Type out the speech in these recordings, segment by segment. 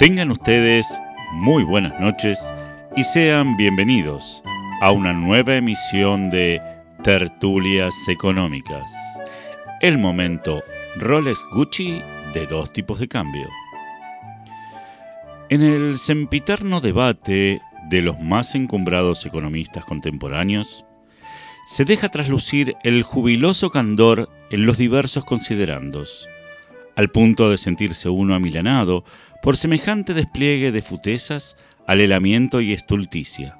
tengan ustedes muy buenas noches y sean bienvenidos a una nueva emisión de Tertulias Económicas. El momento Rolex Gucci de dos tipos de cambio. En el sempiterno debate de los más encumbrados economistas contemporáneos, se deja traslucir el jubiloso candor en los diversos considerandos, al punto de sentirse uno amilanado por semejante despliegue de futezas, alelamiento y estulticia.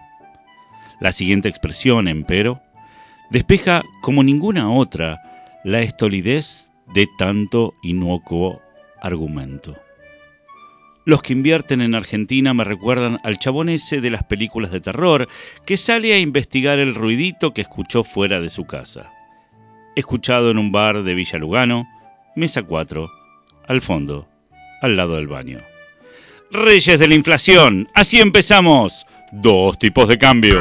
La siguiente expresión, empero, despeja como ninguna otra la estolidez de tanto inocuo argumento. Los que invierten en Argentina me recuerdan al chabón ese de las películas de terror que sale a investigar el ruidito que escuchó fuera de su casa. Escuchado en un bar de Villa Lugano, mesa 4, al fondo, al lado del baño. Reyes de la inflación, así empezamos. Dos tipos de cambio.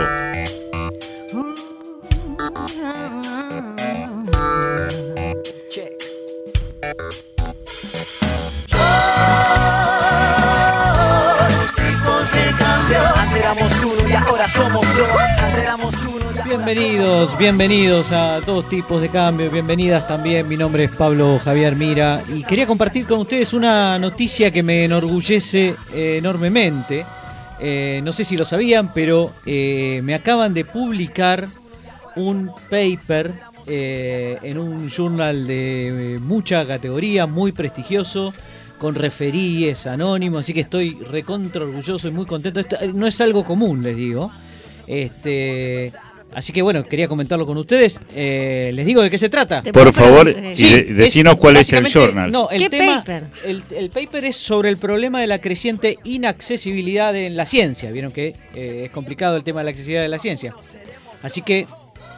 Bienvenidos, bienvenidos a todos tipos de cambio, bienvenidas también. Mi nombre es Pablo Javier Mira y quería compartir con ustedes una noticia que me enorgullece eh, enormemente. Eh, no sé si lo sabían, pero eh, me acaban de publicar un paper en un journal de mucha categoría, muy prestigioso con referíes anónimos, así que estoy recontra orgulloso y muy contento. No es algo común, les digo. Este, así que bueno, quería comentarlo con ustedes. Eh, les digo de qué se trata. Por favor, y decinos cuál es el journal. No, el ¿Qué tema, paper? El, el paper es sobre el problema de la creciente inaccesibilidad en la ciencia. Vieron que eh, es complicado el tema de la accesibilidad de la ciencia. Así que,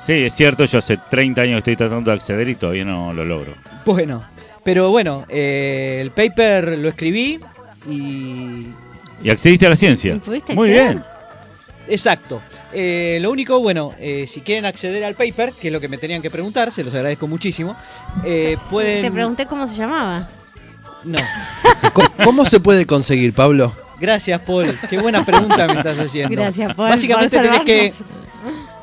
Sí, es cierto, yo hace 30 años estoy tratando de acceder y todavía no lo logro. bueno, pero bueno, eh, el paper lo escribí y ¿Y accediste a la ciencia? ¿Y pudiste Muy bien. Exacto. Eh, lo único, bueno, eh, si quieren acceder al paper, que es lo que me tenían que preguntar, se los agradezco muchísimo, eh, pueden... Te pregunté cómo se llamaba. No. ¿Cómo, cómo se puede conseguir, Pablo? Gracias, Paul. Qué buena pregunta me estás haciendo. Gracias, Paul, Básicamente por tenés que...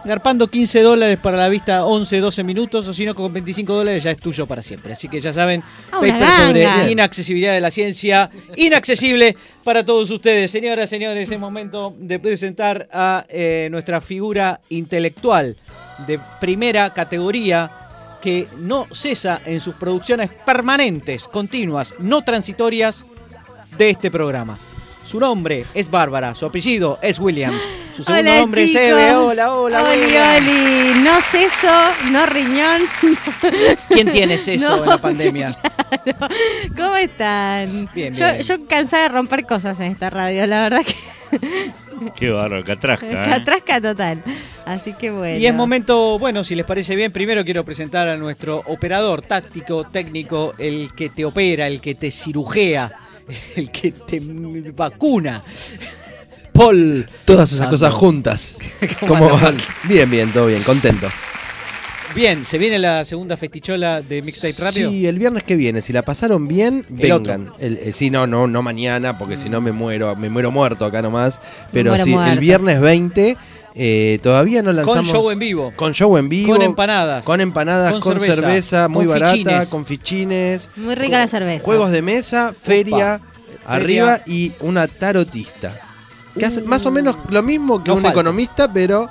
Garpando 15 dólares para la vista 11, 12 minutos, o si no, con 25 dólares ya es tuyo para siempre. Así que ya saben, Ah, paper sobre inaccesibilidad de la ciencia, inaccesible para todos ustedes. Señoras, señores, es momento de presentar a eh, nuestra figura intelectual de primera categoría que no cesa en sus producciones permanentes, continuas, no transitorias de este programa. Su nombre es Bárbara, su apellido es Williams, su segundo Hola, nombre chicos. es Eve. Hola, hola, Oli, oli. No seso, no riñón. ¿Quién tiene eso No, en la pandemia? ¿Cómo están? Bien, yo, bien. yo cansada de romper cosas en esta radio, la verdad que Qué bárbaro, catrasca. ¿eh? catrasca total. Así que bueno. Y es momento, bueno, si les parece bien, primero quiero presentar a nuestro operador táctico, técnico, el que te opera, el que te cirujea, el que te vacuna. Paul. Todas esas cosas juntas. ¿Cómo van? Bien, bien, todo bien, contento. Bien, se viene la segunda festichola de Mixtape Radio. Sí, el viernes que viene, si la pasaron bien, El vengan. El, el- sí, no, no, no mañana, porque si no me muero, me muero muerto acá nomás. Pero sí, el viernes 20, eh, todavía no lanzamos. Con show en vivo. Con show en vivo. Con empanadas. Con empanadas, Con con, cerveza, cerveza, muy con barata, fichines. con fichines. Muy rica la cerveza. Juegos de mesa, feria, arriba y una tarotista. Que hace más o menos lo mismo que No un falta. economista, pero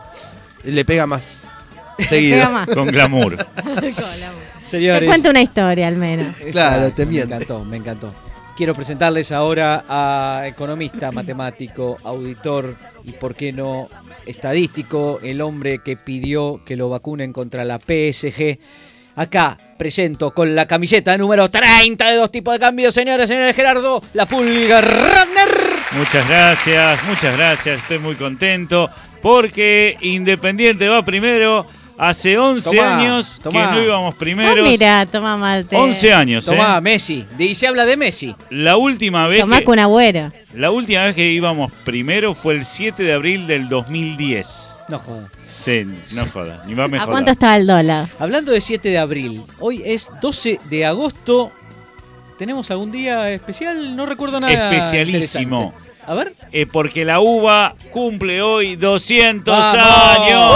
le pega más seguido. Pega más. Con glamour. Te Señores. cuento una historia al menos. Claro, Exacto, te Me miente. encantó, me encantó. Quiero presentarles ahora a economista, matemático, auditor y, por qué no, estadístico, el hombre que pidió que lo vacunen contra la PSG. Acá presento con la camiseta número 30 de dos tipos de cambios, señores, señores, Gerardo, la pulga Ratner. Muchas gracias, muchas gracias. Estoy muy contento porque Independiente va primero. Hace 11 Tomá, años tomá. que no íbamos Ah, primeros. mira, toma mate. 11 años, ¿eh? Tomá, Messi. Y se habla de Messi. La última vez Tomá que, con agüero. la última vez que íbamos primero fue el 7 de abril del 2010. No jodas. Sí, no joda, ni va a ¿A cuánto estaba el dólar? Hablando de 7 de abril, hoy es 12 de agosto ¿Tenemos algún día especial? No recuerdo nada. Especialísimo. A ver. Eh, porque la UBA cumple hoy 200 ¡Vamos! años.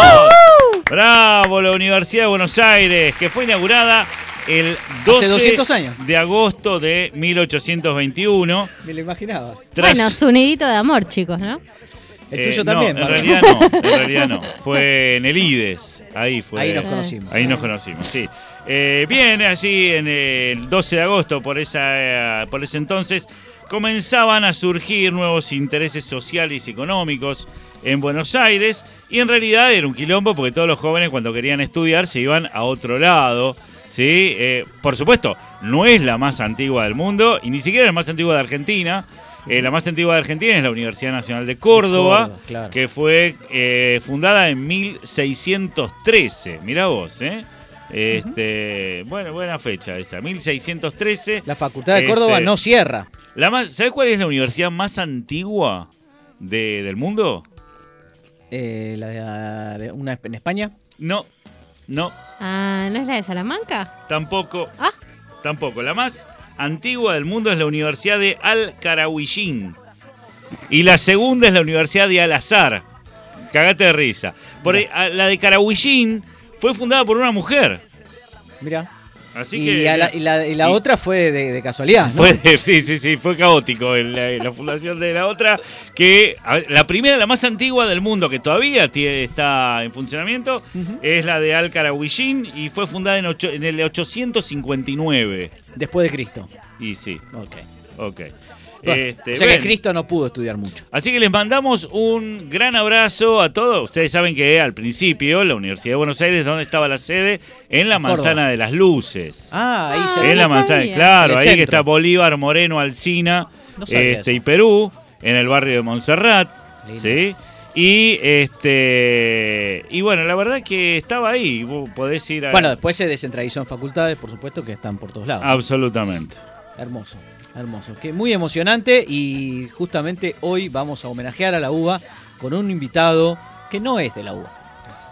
Bravo, la Universidad de Buenos Aires, que fue inaugurada el 12 200 años. de agosto de 1821. Me lo imaginaba. Tras- Bueno, su nidito de amor, chicos, ¿no? El Eh, tuyo no, también, En Marco. realidad no, en realidad no. Fue en el IDES. Ahí fue. Ahí nos conocimos. Ahí nos conocimos, sí. Eh, bien, allí en el 12 de agosto, por, esa, eh, por ese entonces, comenzaban a surgir nuevos intereses sociales y económicos en Buenos Aires. Y en realidad era un quilombo porque todos los jóvenes cuando querían estudiar se iban a otro lado. ¿sí? Eh, por supuesto, no es la más antigua del mundo y ni siquiera la más antigua de Argentina. Eh, la más antigua de Argentina es la Universidad Nacional de Córdoba, Córdoba, claro. que fue eh, fundada en 1613. Mirá vos, ¿eh? Este, Bueno, buena fecha esa, 1613. La Facultad de Córdoba Este, no cierra. La más, ¿Sabés cuál es la universidad más antigua de- del mundo? Eh, la de, de- una en España. No, no, Ah, ¿no es la de Salamanca? tampoco. Ah. Tampoco. La más antigua del mundo es la Universidad de Al-Karawiyyin. Y la segunda es la Universidad de Al-Azhar. Cagate de risa. Por ahí, a- la de Karawiyyin fue fundada por una mujer. Mira. Así y, que. la, y la- y la y- otra fue de, de casualidad. ¿no? Fue, sí, sí, sí, fue caótico el- la, la fundación de la otra, que la primera, la más antigua del mundo, que todavía está en funcionamiento, es la de Al-Karawiyyin y fue fundada en, ocho- en el 859. Después de Cristo. Y sí, Ok. ok. Este, o sea que. Cristo no pudo estudiar mucho. Así que les mandamos un gran abrazo a todos. Ustedes saben que al principio la Universidad de Buenos Aires, ¿dónde estaba la sede? En la Córdoba. Manzana de las Luces. Ah, ahí Ah, se en la manzana, sabía. claro, ahí que está Bolívar, Moreno, Alcina No este, y Perú, en el barrio de Montserrat, Lindo. ¿sí? Y este y bueno, la verdad que estaba ahí, vos podés ir a Bueno, después se descentralizó en facultades, por supuesto, que están por todos lados. absolutamente. Hermoso, hermoso. Que muy emocionante y justamente hoy vamos a homenajear a la UBA con un invitado que no es de la UBA.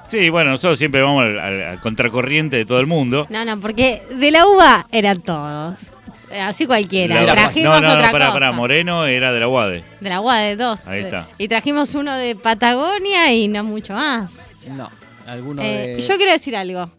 Sí, bueno, nosotros siempre vamos al, al- al contracorriente de todo el mundo. No, no, porque de la uva eran todos. Eh, Así cualquiera. La- trajimos no, no, otra no, pará, cosa. pará, Moreno era de la UADE. De la UA de dos. Ahí está. Y trajimos uno de Patagonia y no mucho más. No, alguno Eh, de... Yo quiero decir algo.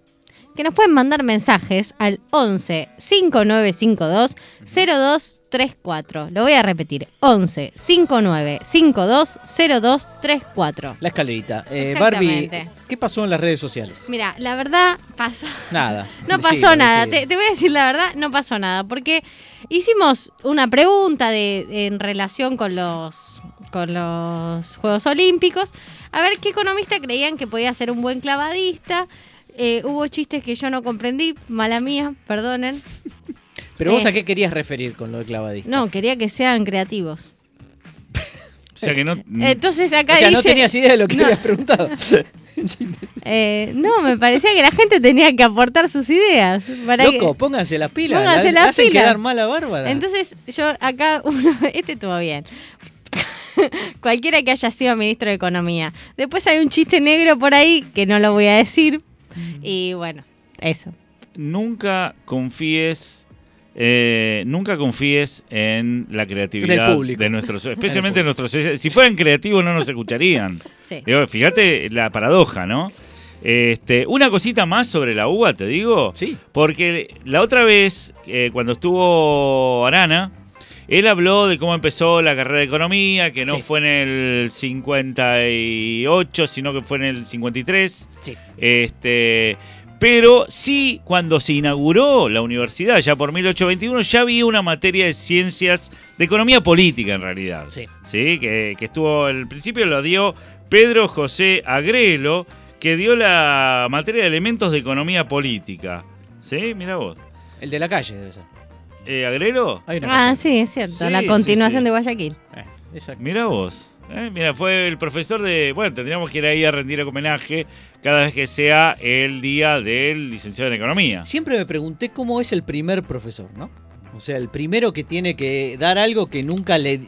Que nos pueden mandar mensajes al 11 5952 0234. Lo voy a repetir. 11 5952 0234. La escalerita. Eh. Barbie, ¿qué pasó en las redes sociales? Mira, la verdad pasó. Nada. No pasó nada, te voy a decir la verdad, no pasó nada, porque hicimos una pregunta de, en relación con los, con los Juegos Olímpicos, a ver qué economista creían que podía ser un buen clavadista. Eh, hubo chistes que yo no comprendí, mala mía, perdonen. Pero vos Eh. a qué querías referir con lo de clavadista? No, quería que sean creativos. O sea que no Entonces acá o sea, no tenías idea de lo que No. habías preguntado. eh, no, me parecía que la gente tenía que aportar sus ideas. Para que- Loco, pónganse las pilas. Pónganse la, las hacen pilas. quedar mal a Bárbara. Entonces, yo acá, uno, este estuvo bien. Cualquiera que haya sido ministro de Economía. Después hay un chiste negro por ahí que no lo voy a decir. Y bueno, eso. nunca confíes eh, nunca confíes en la creatividad En el público. de nuestros especialmente nuestros si fueran creativos no nos escucharían Sí. Digo, fíjate la paradoja no este, una cosita más sobre la uva, te digo. Sí. Porque la otra vez, eh, cuando estuvo Arana, él habló de cómo empezó la carrera de economía, que no Sí. fue en el 58, sino que fue en el 53. Sí. Este, pero sí, cuando se inauguró la universidad, ya por 1821, ya había una materia de ciencias, de economía política en realidad. Sí. Sí, que, que estuvo, al principio lo dio Pedro José Agrelo, que dio la materia de elementos de economía política. ¿Sí? Mira vos. El de la calle debe ser. Eh, ¿Agrelo? Ah, sí, es cierto. Sí, la continuación sí. de Guayaquil. Eh, exacto. Mira vos. Eh, mira, fue el profesor de. Bueno, tendríamos que ir ahí a rendir homenaje cada vez que sea el día del licenciado en Economía. Siempre me pregunté cómo es el primer profesor, ¿no? O sea, el primero que tiene que dar algo que nunca le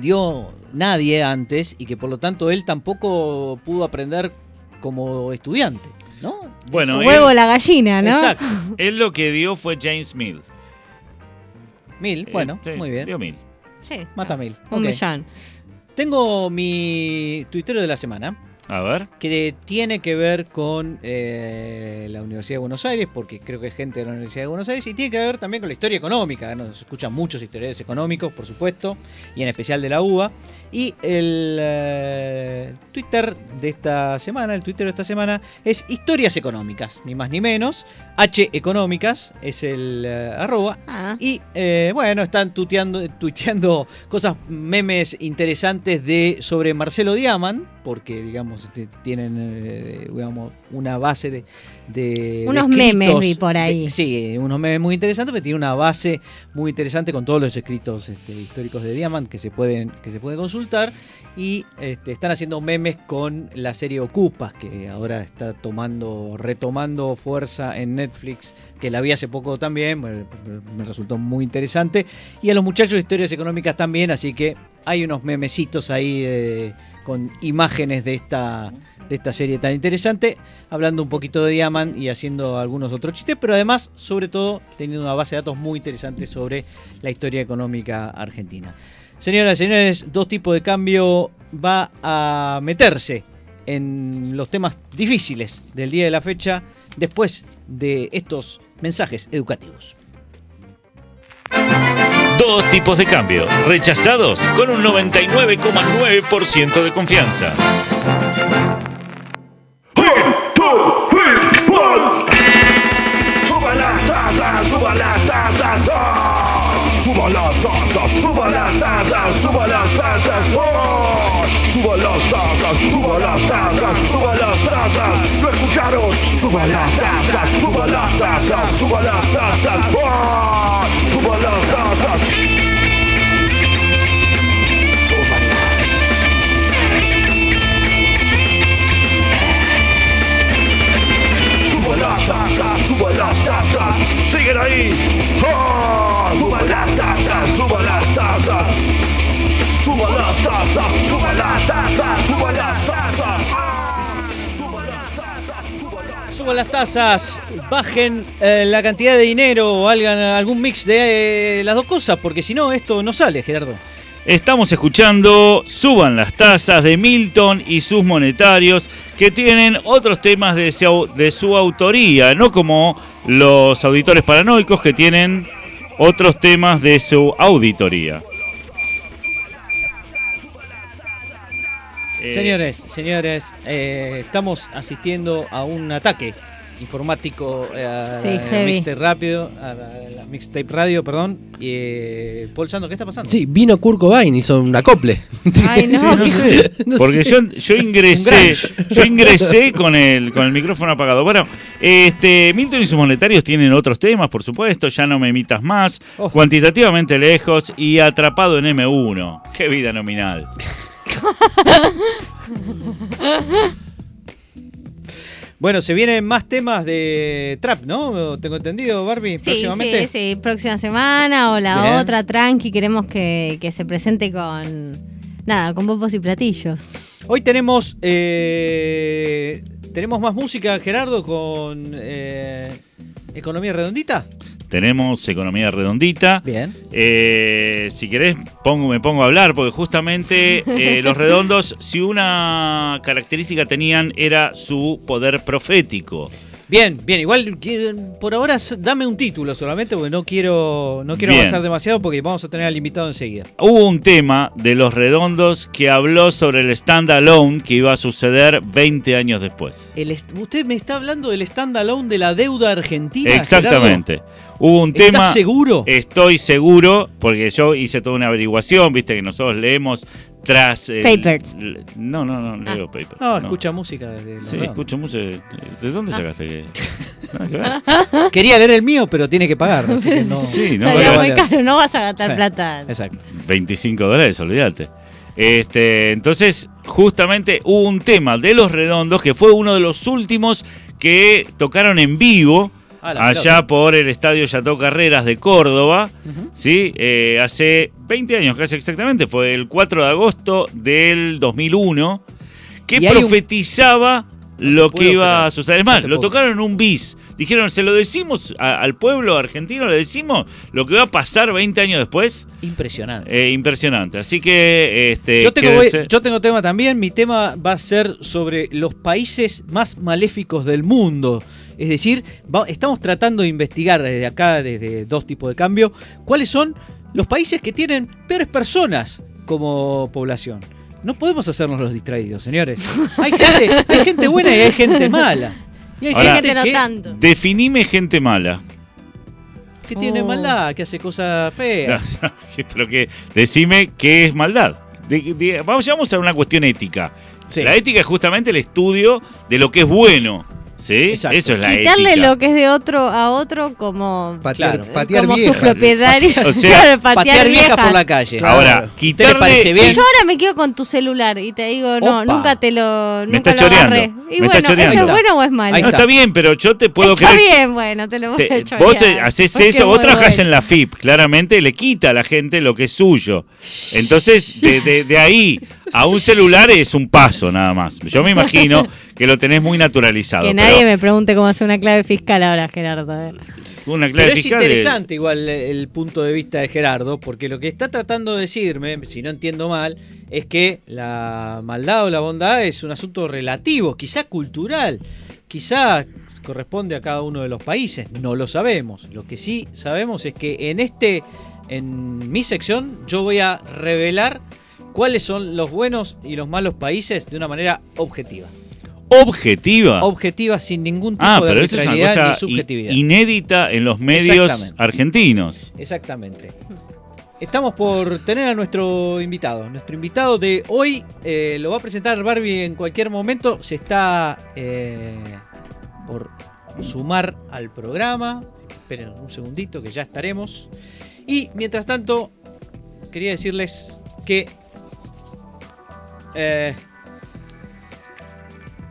dio nadie antes y que por lo tanto él tampoco pudo aprender como estudiante, ¿no? Bueno, él, huevo la gallina, ¿no? Exacto. él lo que dio fue James Mill. Mil, bueno, Eh, sí, muy bien. Dio mil. Sí. Mata mil. Un Ok. millón. Tengo mi tuitero de la semana. A ver. que tiene que ver con eh, la Universidad de Buenos Aires, porque creo que es gente de la Universidad de Buenos Aires, y tiene que ver también con la historia económica. Nos escuchan muchos historiadores económicos, por supuesto, y en especial de la UBA. Y el eh, Twitter de esta semana, el Twitter de esta semana, es Historias Económicas, ni más ni menos. H Económicas es el eh, arroba. Ah, Y eh, bueno, están tuiteando, tuiteando cosas, memes interesantes de sobre Marcelo Diamant, porque digamos tienen eh, digamos, una base de, de- de Unos memes vi por ahí. de- sí, unos memes muy interesantes, pero tiene una base muy interesante con todos los escritos este, históricos de Diamant que se pueden que se puede y este, están haciendo memes con la serie Ocupas que ahora está tomando retomando fuerza en Netflix que la vi hace poco también me, me resultó muy interesante. Y a los muchachos de historias económicas también así que hay unos memecitos ahí eh, con imágenes de esta de esta serie tan interesante hablando un poquito de Diamant y haciendo algunos otros chistes pero además sobre todo teniendo una base de datos muy interesante sobre la historia económica argentina Señoras y señores, dos tipos de cambio va a meterse en los temas difíciles del día de la fecha después de estos mensajes educativos. Dos tipos de cambio, rechazados con un 99,9% de confianza. Las tasas, suba las tasas, ¡ah! suba las tasas, suba las tasas, suba las tasas, ¿lo escucharon? Suba las tasas, suba las tasas, suba las tasas, ¡ah! suba las tasas. Suba las tasas, suba las tasas, siguen ahí. ¡Ah! Suba las tasas, suba las tasas. Suba las tasas, suba las tasas, suba las tasas. Suban las tasas, bajen eh, la cantidad de dinero o hagan algún mix de eh, las dos cosas, porque si no, esto no sale, Gerardo. Estamos escuchando Suban las tasas de Milton y sus monetarios que tienen otros temas de su, de su autoría, no como los auditores paranoicos que tienen otros temas de su auditoría. Eh, Señores, señores, eh, estamos asistiendo a un ataque informático eh, a Sí, mixtape rápido, a la, la mixtape radio, perdón. Y, eh, Paul Sandro, ¿qué está pasando? Sí, vino Kurt Cobain, hizo un acople. Ay, no, no sé, No porque sé. yo, yo ingresé, yo ingresé con el, con el micrófono apagado. Bueno, este, Milton y sus monetarios tienen otros temas, por supuesto, ya no me imitas más, Oh. cuantitativamente lejos y atrapado en M1. Qué vida nominal. Bueno, se vienen más temas de trap, ¿no? Tengo entendido, Barbie, Sí, próximamente. sí, sí, próxima semana o la Bien. otra, tranqui, queremos que, que se presente con, nada, con popos y platillos. Hoy tenemos eh, tenemos más música, Gerardo, con eh, Economía Redondita. Tenemos economía redondita. Bien. Eh, si querés, pongo, me pongo a hablar, porque justamente eh, los redondos, si una característica tenían, era su poder profético. Bien, bien, igual quiero- por ahora dame un título solamente porque no quiero no quiero Bien. avanzar demasiado porque vamos a tener al invitado enseguida. Hubo un tema de los redondos que habló sobre el stand-alone que iba a suceder 20 años después. El usted me está hablando del standalone de la deuda argentina. Exactamente. Hubo un tema... ¿Estás seguro? Estoy seguro, porque yo hice toda una averiguación, viste que nosotros leemos tras... el- Papers. l- No, no, no, Ah. leo papers. no, escucha música. de los Sí, escucho mucho. ¿De de dónde Ah. sacaste que.? Nada que ver. Quería leer el mío, pero tiene que pagar. así que no. Sí, no, Salía muy caro, no vas a gastar Sí. plata. Exacto. 25 dólares, olvídate. Este, entonces, justamente hubo un tema de los redondos que fue uno de los últimos que tocaron en vivo Ah, allá pelota. por el estadio Yató Carreras de Córdoba. ¿sí? Eh, hace 20 años, casi exactamente, fue el 4 de agosto del 2001, que un- profetizaba lo que iba creer. a suceder. Es más, lo puedo tocaron en un bis. Dijeron, ¿se lo decimos a- al pueblo argentino? ¿Le decimos lo que va a pasar 20 años después? Impresionante. Eh, impresionante. Así que, este, Yo tengo, quédense- voy- yo tengo tema también. Mi tema va a ser sobre los países más maléficos del mundo. Es decir, va- estamos tratando de investigar desde acá, desde dos tipos de cambio, cuáles son los países que tienen peores personas como población. No podemos hacernos los distraídos, señores. Hay gente, hay gente buena y hay gente mala. Y hay Ahora- Gente no que, tanto. Definime gente mala. que tiene Oh. maldad, que hace cosas feas. Pero que decime qué es maldad. De- de- vamos, vamos a una cuestión ética. Sí. La ética es justamente el estudio de lo que es bueno. ¿Sí? Exacto. Eso es la Quitarle ética. lo que es de otro a otro como, Patear, Claro. patear como viejas. su propietario. O sea, Claro, patear, Patear viejas viejas. por la calle. Claro. Ahora, ¿A usted le quitarle. parece bien? Y yo ahora me quedo con tu celular y te digo, no, Opa. nunca te lo, Me nunca está lo choreando. agarré. Me Y está bueno, choreando. ¿eso es está. bueno o es malo? Ahí No, está. está bien, pero yo te puedo Está creer. bien, bueno, te lo voy Te- a chorear. vos eh, haces eso, es vos trabajás bueno. en la FIP, claramente le quita a la gente lo que es suyo. Entonces, de, de- de ahí a un celular es un paso nada más. Yo me imagino que lo tenés muy naturalizado. Que pero nadie me pregunte cómo hacer una clave fiscal ahora, Gerardo. ver. Una clave Pero es fiscal de- interesante igual el punto de vista de Gerardo, porque lo que está tratando de decirme, si no entiendo mal, es que la maldad o la bondad es un asunto relativo, quizá cultural, quizá corresponde a cada uno de los países, no lo sabemos. Lo que sí sabemos es que en este, en mi sección, yo voy a revelar cuáles son los buenos y los malos países de una manera objetiva. Objetiva. Objetiva sin ningún tipo ah, de pero eso es una ni cosa subjetividad. inédita en los medios Exactamente. argentinos. Exactamente. Estamos por tener a nuestro invitado. Nuestro invitado de hoy eh, lo va a presentar Barbie en cualquier momento. Se está eh, por sumar al programa. Esperen un segundito que ya estaremos. Y mientras tanto, quería decirles que... eh,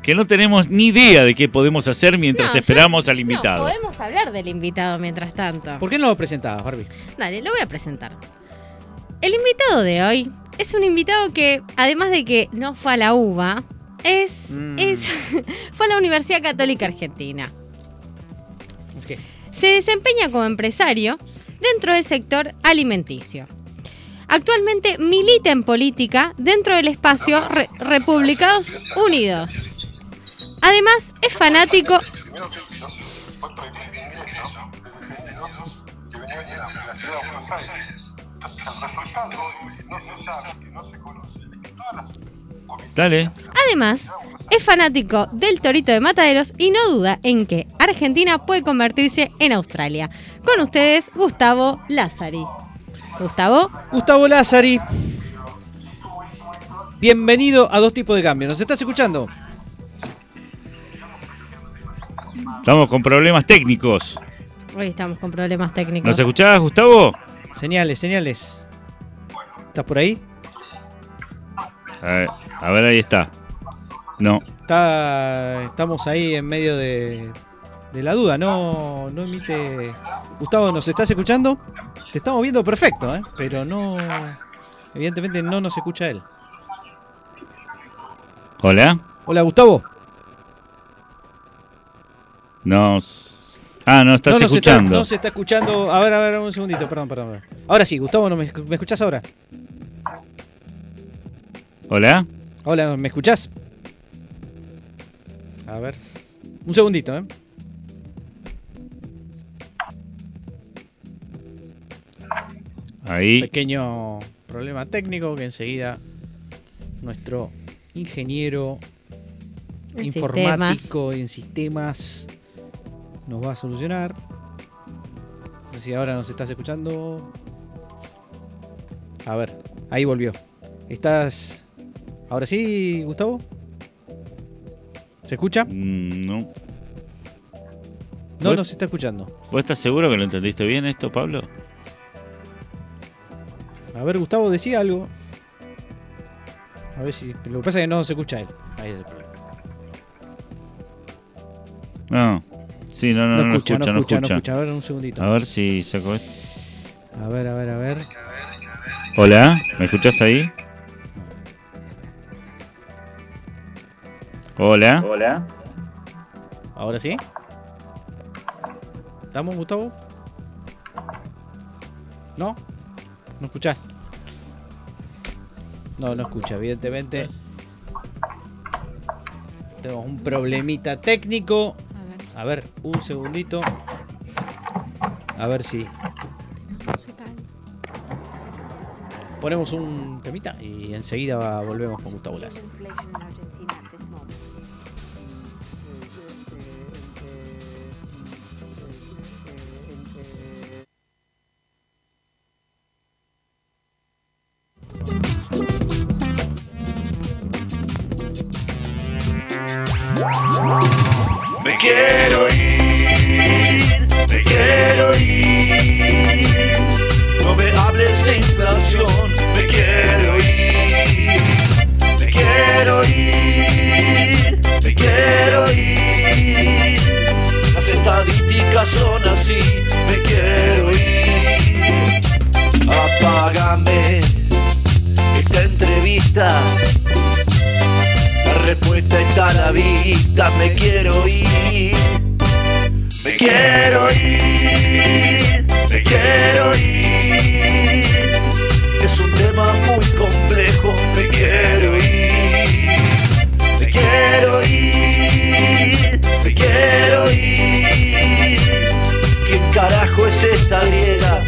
Que no tenemos ni idea de qué podemos hacer mientras No, yo- esperamos al No, invitado. podemos hablar del invitado mientras tanto. ¿Por qué no lo presentabas, Barbie? Dale, lo voy a presentar. El invitado de hoy es un invitado que, además de que no fue a la UBA, es, Mm. es fue a la Universidad Católica Argentina. Es que- Se desempeña como empresario dentro del sector alimenticio. Actualmente milita en política dentro del espacio Re- Republicanos Unidos. Además, es fanático Dale. Además, es fanático del Torito de Mataderos y no duda en que Argentina puede convertirse en Australia. Con ustedes, Gustavo Lázari. Gustavo, Gustavo Lázari. Bienvenido a Dos Tipos de Cambio. ¿Nos estás escuchando? Estamos con problemas técnicos. hoy estamos con problemas técnicos. ¿Nos escuchabas, Gustavo? Señales, señales. ¿Estás por ahí? A ver, a ver, ahí está. No. Está, estamos ahí en medio de, de la duda. No, no emite. Gustavo, ¿nos estás escuchando? Te estamos viendo perfecto, ¿eh? pero no. Evidentemente no nos escucha él. Hola. Hola, Gustavo. Nos. Ah, no estás no escuchando. Está, no se está escuchando. A ver, a ver, un segundito. Perdón, perdón. perdón. Ahora sí, Gustavo, ¿no me, ¿me escuchás ahora? Hola. Hola, ¿me escuchás? A ver. Un segundito, ¿eh? Ahí. Pequeño problema técnico que enseguida nuestro ingeniero En informático en sistemas nos va a solucionar. No sé si ahora nos estás escuchando. A ver, ahí volvió. ¿Estás. Ahora sí, Gustavo? ¿Se escucha? Mm, no. No nos está escuchando. ¿Vos estás seguro que lo entendiste bien esto, Pablo? A ver, Gustavo, decía algo. A ver si. Lo que pasa es que no se escucha él. Ahí es el problema. No. Sí, no, no, No, escucha, no no escucha, no escucha. A ver, un segundito. A ver si saco esto. A ver, a ver, a ver. Hola, ¿me escuchás ahí? Hola. Ahora sí. ¿Estamos, Gustavo? ¿No? ¿No escuchás? No, no escucha, evidentemente. Tenemos un problemita técnico. A ver, un segundito. A ver si ponemos un temita y enseguida volvemos con Gustavo Lazo. Me quiero ir, me quiero ir. No me hables de inflación, me quiero ir. Me quiero ir, me quiero ir. Las estadísticas son así, me quiero ir. Apágame esta entrevista. Respuesta está a la vista, me quiero ir. Me quiero ir, me quiero ir. Es un tema muy complejo, me quiero ir. Me quiero ir, me quiero ir. ¿Quién carajo es esta griega?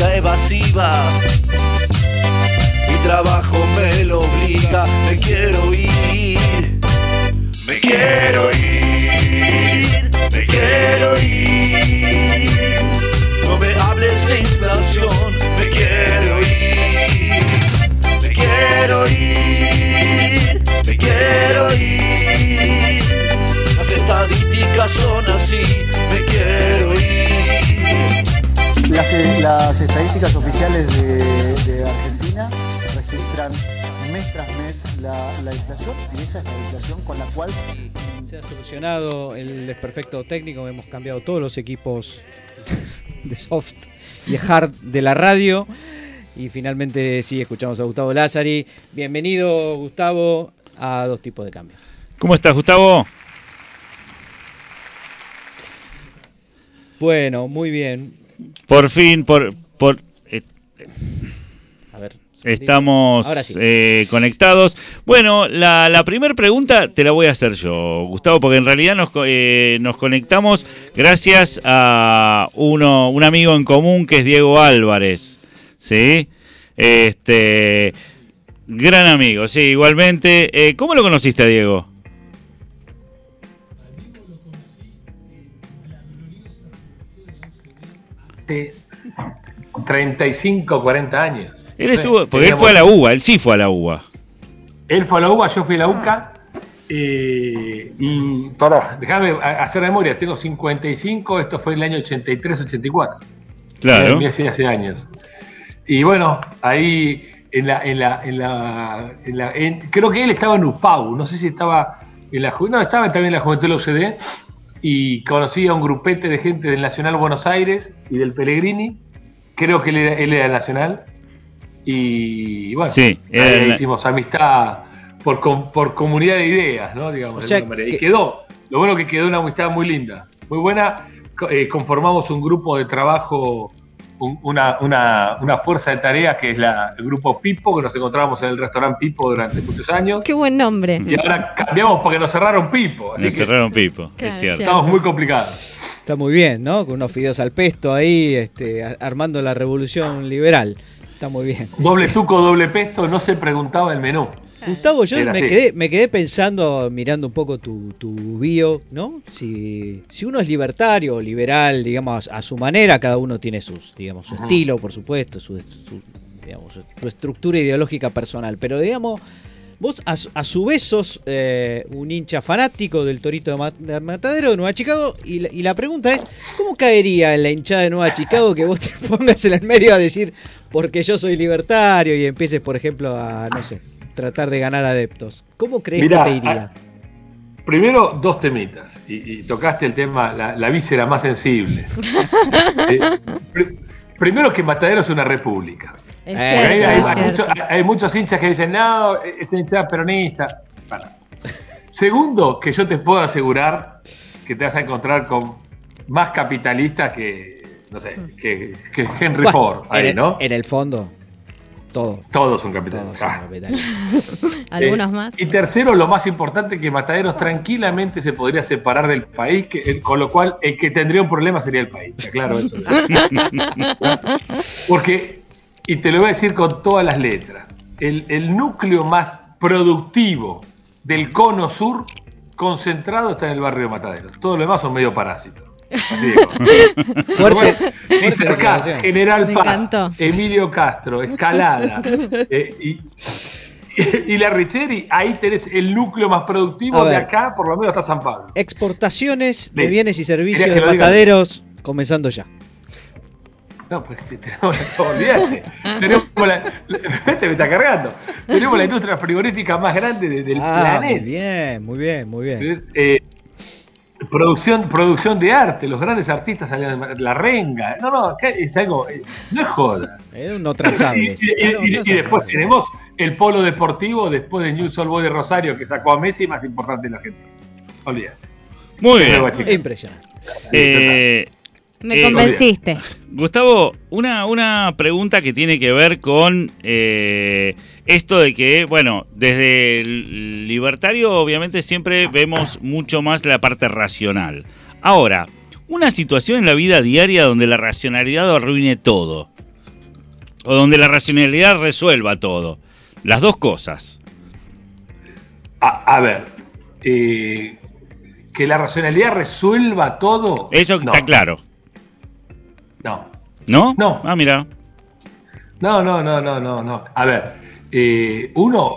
Evasiva. Mi trabajo me lo obliga, me quiero ir. Me quiero ir, me quiero ir. No me hables de inflación, me quiero ir. Me quiero ir, me quiero ir. Las estadísticas son así, me quiero ir. Las, las estadísticas oficiales de, de Argentina registran mes tras mes la, la inflación y esa es la inflación con la cual Se ha solucionado el desperfecto técnico, hemos cambiado todos los equipos de soft y hard de la radio. Y finalmente sí, escuchamos a Gustavo Lázari. Bienvenido, Gustavo, a Dos Tipos de Cambio. ¿Cómo estás, Gustavo? Bueno, muy bien. Por fin, por, por eh, A ver. estamos sí. eh, conectados. Bueno, la, la primera pregunta te la voy a hacer yo, Gustavo, porque en realidad nos, eh, nos conectamos gracias a uno, un amigo en común que es Diego Álvarez. ¿Sí? Este. Gran amigo, sí, igualmente. Eh, ¿Cómo lo conociste, Diego? 35, 40 años. Él estuvo, porque él fue a la UBA, él sí fue a la UBA. Él fue a la UBA, yo fui a la UCA. eh, y, perdón, déjame hacer memoria, tengo 55, esto fue en el año 83, 84. Claro. Hace, hace años. Y bueno, ahí en la, en la, en la, en la- en- creo que él estaba en UPAU, no sé si estaba en la no, estaba también en la Juventud de la UCD y conocí a un grupete de gente del Nacional Buenos Aires y del Pellegrini, creo que él era, él era Nacional y bueno, Sí, era ahí del- hicimos amistad por, com- por comunidad de ideas, ¿no? Digamos, O de sea, alguna manera. que- y quedó, lo bueno que quedó una amistad muy linda, muy buena, eh, conformamos un grupo de trabajo un- una, una, una fuerza de tareas que es la, el grupo Pipo, que nos encontrábamos en el restaurante Pipo durante muchos años. Qué buen nombre. Y ahora cambiamos porque nos cerraron Pipo. Así Nos que cerraron pipo, es cierto. estamos muy complicados. Está muy bien, ¿no? Con unos fideos al pesto ahí, este, armando la revolución liberal. Está muy bien. Doble tuco, doble pesto, no se preguntaba el menú. Gustavo, yo Era me así. quedé, me quedé pensando, mirando un poco tu, tu bio, ¿no? Si, si uno es libertario o liberal, digamos, a su manera, cada uno tiene sus, digamos, su Ajá. estilo, por supuesto, su, su, digamos, su estructura ideológica personal. Pero, digamos, vos a, su- a su vez sos eh, un hincha fanático del Torito de, Ma- de Matadero de Nueva Chicago. Y la, y la pregunta es, ¿cómo caería en la hinchada de Nueva Chicago que vos te pongas en el medio a decir, porque yo soy libertario y empieces, por ejemplo, a, no sé, tratar de ganar adeptos? ¿Cómo crees Mirá, que te iría? Primero, dos temitas. Y, y tocaste el tema, la, la víscera más sensible. Eh, pri- primero que Matadero es una república. Es Eh, Hay, cierto, hay- es hay cierto. mucho- hay muchos hinchas que dicen, no, es hinchada peronista. Bueno, Segundo, que yo te puedo asegurar que te vas a encontrar con más capitalistas que, no sé, que, que Henry Bueno, Ford, en, el, ¿no? en el fondo, todo. Todos son Todos capitalistas. son Ah. capitalistas. Algunos Eh, más. Y tercero, lo más importante, que Mataderos tranquilamente se podría separar del país, que, eh, con lo cual el que tendría un problema sería el país. Claro, eso. Porque, y te lo voy a decir con todas las letras, el, el núcleo más productivo del cono sur concentrado está en el barrio de Mataderos. Todo lo demás son medio parásitos. Así. Fuerte. Acá, declaración. General Paz. Emilio Castro, Escalada eh, y, y la Richeri, ahí tenés el núcleo más productivo de acá, por lo menos hasta San Pablo. Exportaciones de bienes y servicios de mataderos, comenzando ya. No, pues si tenemos, tenemos la, este me está cargando. Tenemos la industria frigorífica más grande de- del Ah, muy planeta. bien, muy bien, muy bien. Entonces, eh, producción, producción de arte, los grandes artistas salían de la renga. No, no, acá es algo, eh, no es joda. Eh, no Y, transable. y- y- y- y después tenemos el polo deportivo, después de New Soul Boy de Rosario, que sacó a Messi, más importante en la Argentina. Olvídate. Muy bien. Impresionante. Eh, Me eh, convenciste. Gustavo, una, una pregunta que tiene que ver con eh, esto de que, bueno, desde el libertario obviamente siempre vemos mucho más la parte racional. Ahora, una situación en la vida diaria donde la racionalidad arruine todo. O donde la racionalidad resuelva todo. Las dos cosas. A, a ver, eh, que la racionalidad resuelva todo. Eso no, está claro. No, ¿No? No. Ah, mira. no, no, no, no, no. no. A ver, eh, uno,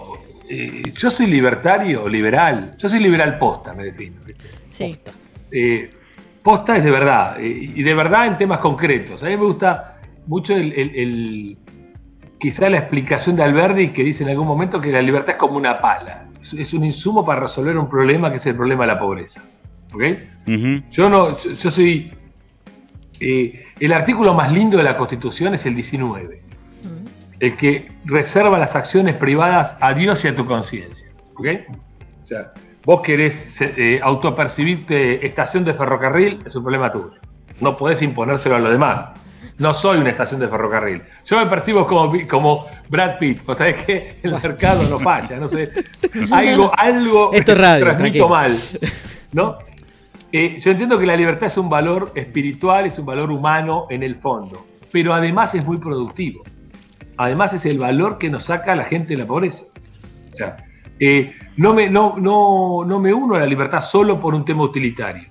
eh, yo soy libertario, liberal. Yo soy liberal posta, me defino. Sí. Eh, posta es de verdad, eh, y de verdad en temas concretos. A mí me gusta mucho el, el- el- quizá la explicación de Alberdi que dice en algún momento que la libertad es como una pala. Es, es un insumo para resolver un problema que es el problema de la pobreza. ¿Ok? Ujú. Yo no, yo, yo soy. Eh, el artículo más lindo de la Constitución es el 19, el que reserva las acciones privadas a Dios y a tu conciencia. ¿Ok? O sea, vos querés eh, autopercibirte estación de ferrocarril, es un problema tuyo. No podés imponérselo a los demás. No soy una estación de ferrocarril. Yo me percibo como, como Brad Pitt. ¿Vos sabés que El mercado no falla, no sé. Algo, algo Esto es radio, tranquilo. transmito mal. ¿No? Eh, yo entiendo que la libertad es un valor espiritual, es un valor humano en el fondo, pero además es muy productivo. Además es el valor que nos saca a la gente de la pobreza. O sea, eh, no, me, no, no, no me uno a la libertad solo por un tema utilitario.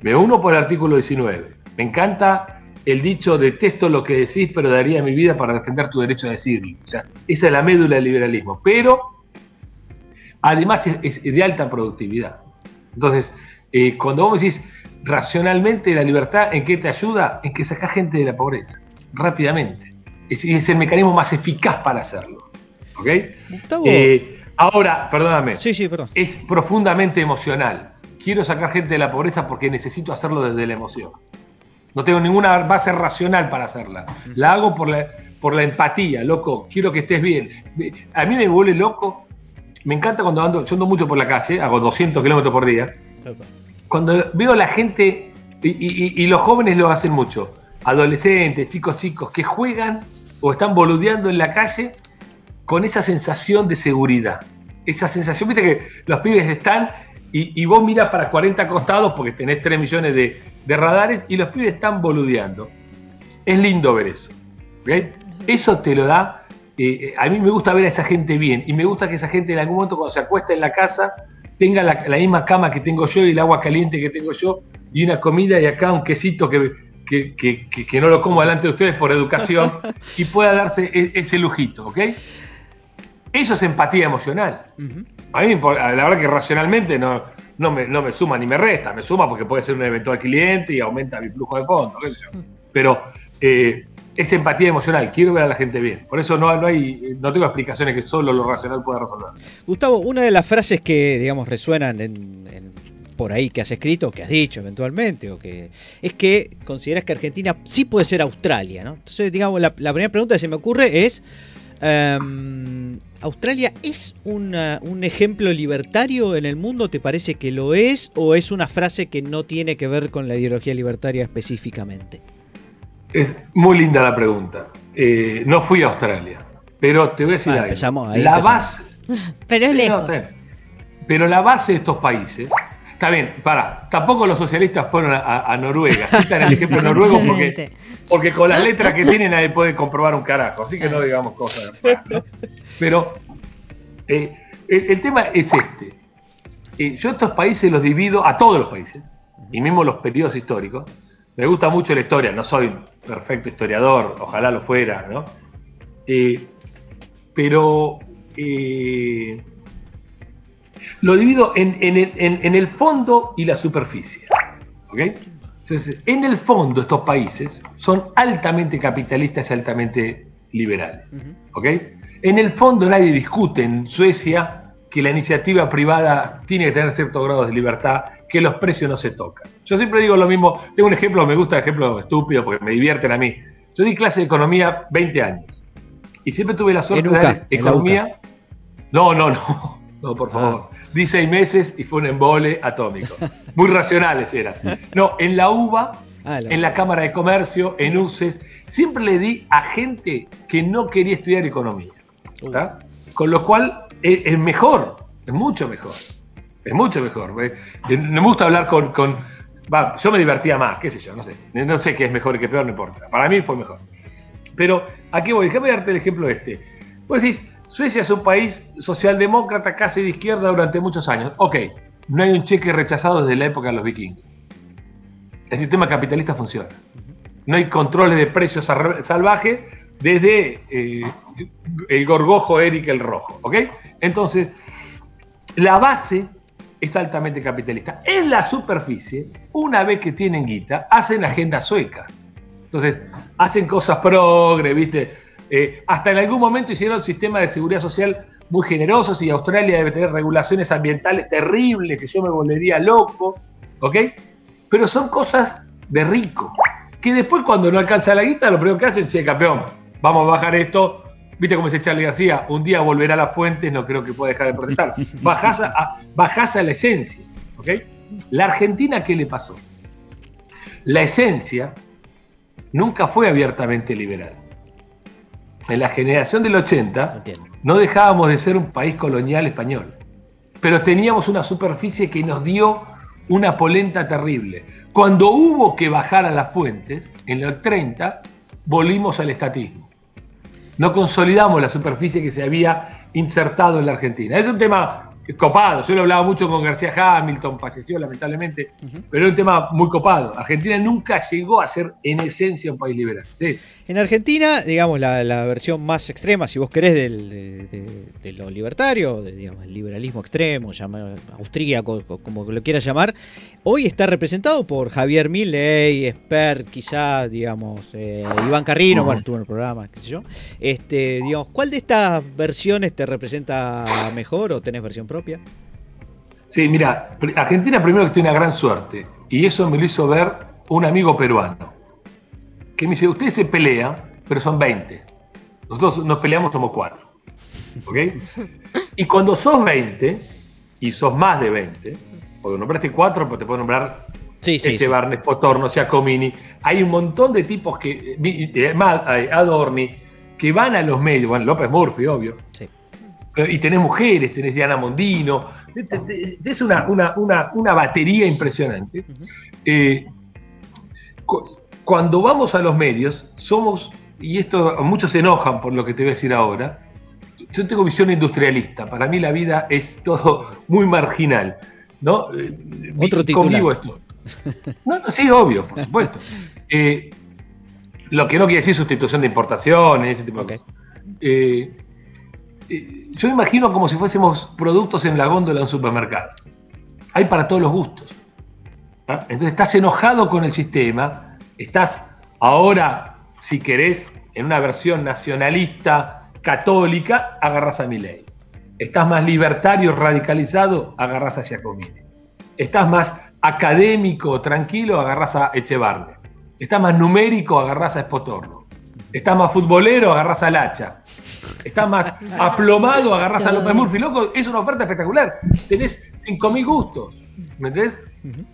Me uno por el artículo 19. Me encanta el dicho, detesto lo que decís, pero daría mi vida para defender tu derecho a decirlo. O sea, esa es la médula del liberalismo. Pero además es, es de alta productividad. Entonces, eh, cuando vos decís racionalmente la libertad, ¿en qué te ayuda? En que sacás gente de la pobreza, rápidamente. Es, es el mecanismo más eficaz para hacerlo. ¿Ok? Eh, ahora, perdóname, sí, sí, perdón. es profundamente emocional. Quiero sacar gente de la pobreza porque necesito hacerlo desde la emoción. No tengo ninguna base racional para hacerla. La hago por la, por la empatía, loco. Quiero que estés bien. A mí me vuelve loco. Me encanta cuando ando, yo ando mucho por la calle, hago 200 kilómetros por día. Cuando veo a la gente, y, los jóvenes lo hacen mucho, adolescentes, chicos, chicos, que juegan o están boludeando en la calle con esa sensación de seguridad. Esa sensación, viste que los pibes están y, vos miras para 40 costados porque tenés 3 millones de, radares y los pibes están boludeando. Es lindo ver eso. ¿ok? Eso te lo da. eh, a mí me gusta ver a esa gente bien y me gusta que esa gente en algún momento cuando se acuesta en la casa tenga la, la misma cama que tengo yo y el agua caliente que tengo yo y una comida y acá un quesito que, que, que- no lo como delante de ustedes por educación y pueda darse e- ese lujito, ¿ok? Eso es empatía emocional. A mí, la verdad que racionalmente no, no, me, no me suma ni me resta, me suma porque puede ser un eventual cliente y aumenta mi flujo de fondos, qué sé yo. Pero eh, es empatía emocional, quiero ver a la gente bien. Por eso no, no, hay, no tengo explicaciones que solo lo racional pueda resolver. Gustavo, una de las frases que, digamos, resuenan en, por ahí que has escrito, que has dicho eventualmente, o que es que consideras que Argentina sí puede ser Australia, ¿no? Entonces, digamos, la, la primera pregunta que se me ocurre es, Em, ¿Australia es una- un ejemplo libertario en el mundo? ¿Te parece que lo es? ¿O es una frase que no tiene que ver con la ideología libertaria específicamente? Es muy linda la pregunta. Eh, no fui a Australia, pero te voy a decir Ah, algo. empezamos ahí, la empezamos. base, Pero es no. Pero la base de estos países, está bien, para, tampoco los socialistas fueron a, Noruega, citan el ejemplo noruego porque, con las letras que tienen nadie puede comprobar un carajo, así que no digamos cosas. Pero eh, el, el tema es este. Eh, yo estos países los divido, a todos los países, y mismo los periodos históricos. Me gusta mucho la historia, no soy perfecto historiador, ojalá lo fuera, ¿no? Eh, pero eh, lo divido en, en el- en- en el fondo y la superficie. ¿ok? Entonces, en el fondo estos países son altamente capitalistas y altamente liberales. ¿ok? En el fondo nadie discute en Suecia que la iniciativa privada tiene que tener ciertos grados de libertad, que los precios no se tocan. Yo siempre digo lo mismo, tengo un ejemplo, me gusta el ejemplo estúpido porque me divierten a mí. Yo di clase de economía 20 años y siempre tuve la suerte de dar economía. No, no, no, no, por favor. Di seis meses y fue un embole atómico. Muy racionales eran. No, en la UBA, Ah, la- en la Cámara de Comercio, en UCES, siempre le di a gente que no quería estudiar economía. ¿tá? Con lo cual es, es mejor, es mucho mejor. Es mucho mejor. Me gusta hablar con. con- yo me divertía más, qué sé yo, no sé. No sé qué es mejor y qué peor, no importa. Para mí fue mejor. Pero, ¿a qué voy? Déjame darte el ejemplo este. Vos decís, Suecia es un país socialdemócrata casi de izquierda durante muchos años. Ok, no hay un cheque rechazado desde la época de los vikingos. El sistema capitalista funciona. No hay controles de precios salvajes desde eh, el gorgojo Eric el Rojo. ¿Ok? Entonces, la base es altamente capitalista. En la superficie, una vez que tienen guita, hacen agenda sueca. Entonces, hacen cosas progre, ¿viste? Eh, hasta en algún momento hicieron sistemas de seguridad social muy generosos y Australia debe tener regulaciones ambientales terribles que yo me volvería loco, ¿ok? Pero son cosas de rico, que después cuando no alcanza la guita, lo primero que hacen, che, campeón, vamos a bajar esto, ¿viste cómo dice Charlie García? Un día volverá a las fuentes, no creo que pueda dejar de protestar. Bajás a, bajás a la esencia, ¿ok? La Argentina, ¿qué le pasó? La esencia nunca fue abiertamente liberal. En la generación del 80 Entiendo. no dejábamos de ser un país colonial español, pero teníamos una superficie que nos dio una polenta terrible. Cuando hubo que bajar a las fuentes, en los 30, volvimos al estatismo. No consolidamos la superficie que se había insertado en la Argentina. Es un tema copado. Yo lo hablaba mucho con García Hamilton, falleció lamentablemente, pero es un tema muy copado. Argentina nunca llegó a ser en esencia un país liberal. Sí. En Argentina, digamos, la, la versión más extrema, si vos querés, del- de, de- de lo libertario, de, digamos, el liberalismo extremo, llama- austríaco, co- como lo quieras llamar, hoy está representado por Javier Milei, expert, quizá, digamos, eh, Iván Carrino, bueno, estuvo en el programa, qué sé yo. Este, digamos, ¿cuál de estas versiones te representa mejor o tenés versión propia? Sí, mira, Argentina primero que tiene una gran suerte, y eso me lo hizo ver un amigo peruano, que me dice, ustedes se pelean, pero son 20. Nosotros nos peleamos, somos 4. ¿Ok? Y cuando sos 20, y sos más de 20, porque nombraste 4, pues te puedo nombrar Sí, sí, este sí. Barnes, Potorno, Giacomini. Hay un montón de tipos que, eh, Adorni, que van a los medios, bueno, López Murphy, obvio, Sí. y tenés mujeres, tenés Diana Mondino, es una, una, una, una batería impresionante. Eh, cu- cuando vamos a los medios, somos, y esto muchos se enojan por lo que te voy a decir ahora, yo tengo visión industrialista, para mí la vida es todo muy marginal. ¿no? Eh, Otro convivo esto. No, no, sí, obvio, por supuesto. Eh, lo que no quiere decir sustitución de importaciones, ese tipo de cosas. Eh, eh, yo me imagino como si fuésemos productos en la góndola de un supermercado. Hay para todos los gustos. ¿ah? Entonces estás enojado con el sistema, estás ahora, si querés, en una versión nacionalista católica, agarras a mi ley. Estás más libertario, radicalizado, agarras a Giacomini. Estás más académico, tranquilo, agarras a Echevarne. Estás más numérico, agarras a Espotorno. Estás más futbolero, agarrás al hacha. Estás más aplomado, agarrás a López Murphy. Loco, es una oferta espectacular. Tenés 5.000 gustos. ¿Me entendés?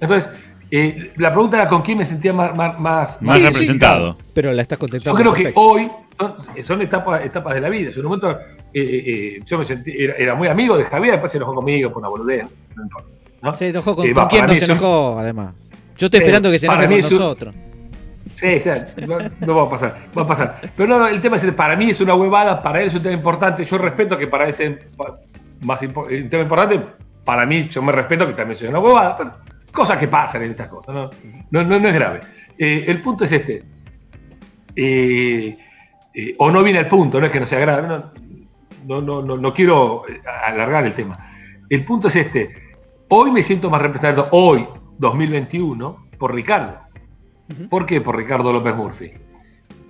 Entonces, eh, la pregunta era con quién me sentía más, más, más, Más Sí, sí, representado. Pero la estás Yo contestando. creo que hoy son, son etapas, etapas de la vida. Yo en un momento eh, eh, eh, yo me sentí, era, era muy amigo de Javier, después se enojó conmigo por una boludez. No. Se enojó con, Eh, ¿con va, quién no se un- enojó, además. Yo estoy Eh, esperando que se enoje con un- nosotros. Sí, sea, no, no va a pasar, va a pasar. Pero no, no, el tema es, para mí es una huevada, para él es un tema importante. Yo respeto que para él sea más impo- un tema importante. Para mí, yo me respeto que también sea una huevada. Pero cosas que pasan en estas cosas, no, no, no, no es grave. Eh, el punto es este. Eh, eh, o no viene al punto, no es que no sea grave. No, no, no, no, quiero alargar el tema. El punto es este. Hoy me siento más representado, hoy, 2021, por Ricardo. ¿Por qué por Ricardo López Murphy?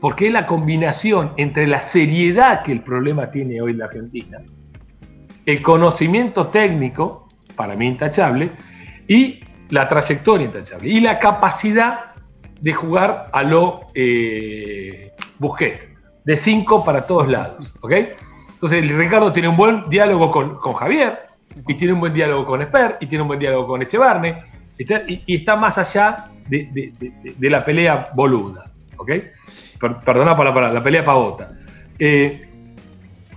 Porque es la combinación entre la seriedad que el problema tiene hoy la Argentina, el conocimiento técnico, para mí intachable, y la trayectoria intachable, y la capacidad de jugar a lo eh, Busquets, de cinco para todos lados. ¿ok? Entonces Ricardo tiene un buen diálogo con, con Javier, y tiene un buen diálogo con Esper, y tiene un buen diálogo con Echevarne, y, y está más allá de, de- de- de la pelea boluda. ¿ok? Per- perdona por la palabra, la pelea pavota. Eh,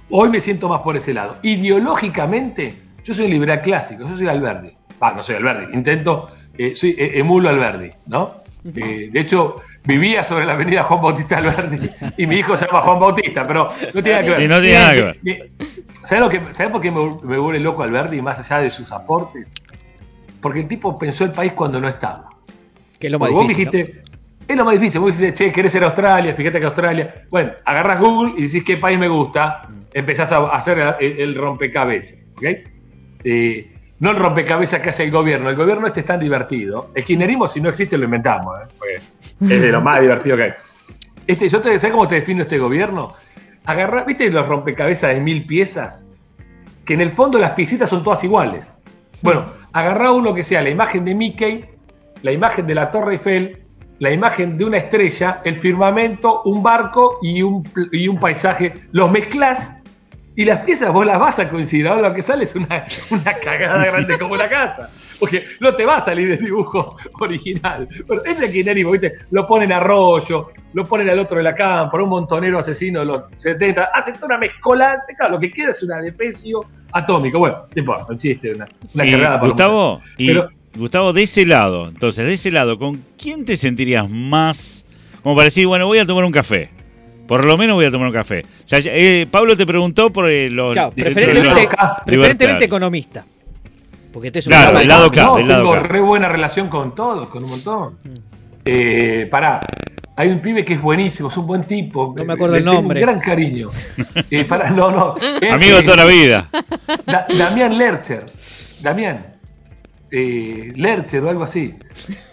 hoy me siento más por ese lado. Ideológicamente, yo soy liberal clásico, yo soy Alberdi. Ah, no soy Alberdi, intento, eh, soy, eh, emulo Alberdi, ¿no? Eh, de hecho, vivía sobre la avenida Juan Bautista Alberdi y mi hijo se llama Juan Bautista, pero no tiene nada que ver. Sí, no tiene nada que ver. ¿Sabes, lo que, ¿sabes por qué me, me vuelve loco Alberdi, más allá de sus aportes? Porque el tipo pensó el país cuando no estaba. Que es lo más Porque vos difícil. ¿no? dijiste, es lo más difícil, vos dijiste, che, querés ser Australia, fíjate que Australia. Bueno, agarras Google y decís qué país me gusta, empezás a hacer el, el rompecabezas, ¿ok? Eh, no el rompecabezas que hace el gobierno, el gobierno este es tan divertido. El kirchnerismo, si no existe, lo inventamos, ¿eh? Porque es de lo más divertido que hay. Este, yo te, ¿Sabes cómo te defino este gobierno? Agarrar, ¿viste los rompecabezas de mil piezas? Que en el fondo las piecitas son todas iguales. Bueno, agarrá uno que sea la imagen de Mickey, la imagen de la Torre Eiffel, la imagen de una estrella, el firmamento, un barco y un, y un paisaje. Los mezclás y las piezas vos las vas a coincidir. Ahora lo que sale es una, una cagada grande como la casa. Porque no te va a salir el dibujo original. Pero es de kirchnerismo, ¿viste? Lo ponen a rollo, lo ponen al otro de la cámara, un montonero asesino de los 70. Hacen toda una mezcolanza. Claro, lo que queda es una defecio atómico. Bueno, no importa, un chiste, una, una Y, cargada para Gustavo, y, Pero- Gustavo, de ese lado, entonces, de ese lado, ¿con quién te sentirías más como para decir, bueno, voy a tomar un café? Por lo menos voy a tomar un café. O sea, eh, Pablo te preguntó por eh, los... Claro, preferentemente, economista. Porque este es un Claro, del de- lado K, no, del lado tengo K. re buena relación con todos, con un montón. Mm. Eh, pará, hay un pibe que es buenísimo, es un buen tipo. No me acuerdo Le el tengo nombre. Un gran cariño. Eh, pará, no, no. Es, Amigo de toda la vida. Da- Damián Lercher. Damián. Eh, Lercher o algo así.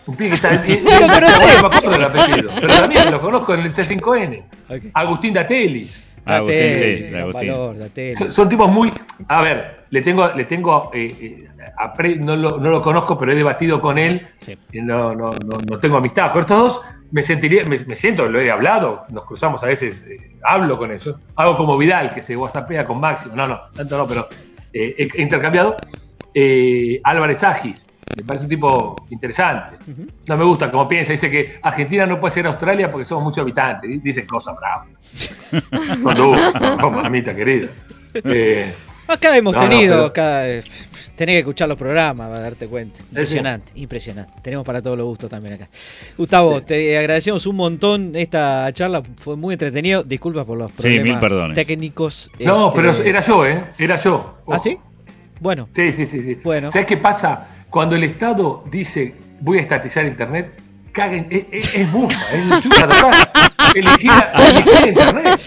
Un pibe que está. eh, No lo conocés. No me acuerdo del apellido. Pero Damián lo conozco en el C5N. Ok. Agustín Datelis. Ah, Agustín, sí. Son, son tipos muy. A ver, le tengo, le tengo. eh, eh, apre- no, lo, no lo conozco, pero he debatido con él. Sí. y No, no, no, no tengo amistad. Con estos dos me sentiría, me, me siento, lo he hablado, nos cruzamos a veces, eh, hablo con eso. Hago como Vidal, que se whatsappea con Máximo. No, no, tanto no, pero eh, he, he intercambiado. Eh, Álvarez Agis, me parece un tipo interesante. No me gusta como piensa, dice que Argentina no puede ser Australia porque somos muchos habitantes. Di- Dicen cosas bravas. Con no, mamita querida. Eh, Acá hemos No, no, tenido, pero- acá, eh, tenés que escuchar los programas para darte cuenta. Impresionante, impresionante. Tenemos para todos los gustos también acá. Gustavo, te agradecemos un montón esta charla, fue muy entretenido. Disculpas por los Sí, problemas mil perdones. técnicos. no, este, pero era yo, ¿eh? Era yo. ¿Ah, sí? Bueno, Sí, sí, sí. sí. Bueno. ¿Sabes qué pasa? Cuando el Estado dice voy a estatizar Internet, caguen, es, es, es mufa, es total. Elegir, elegir Internet.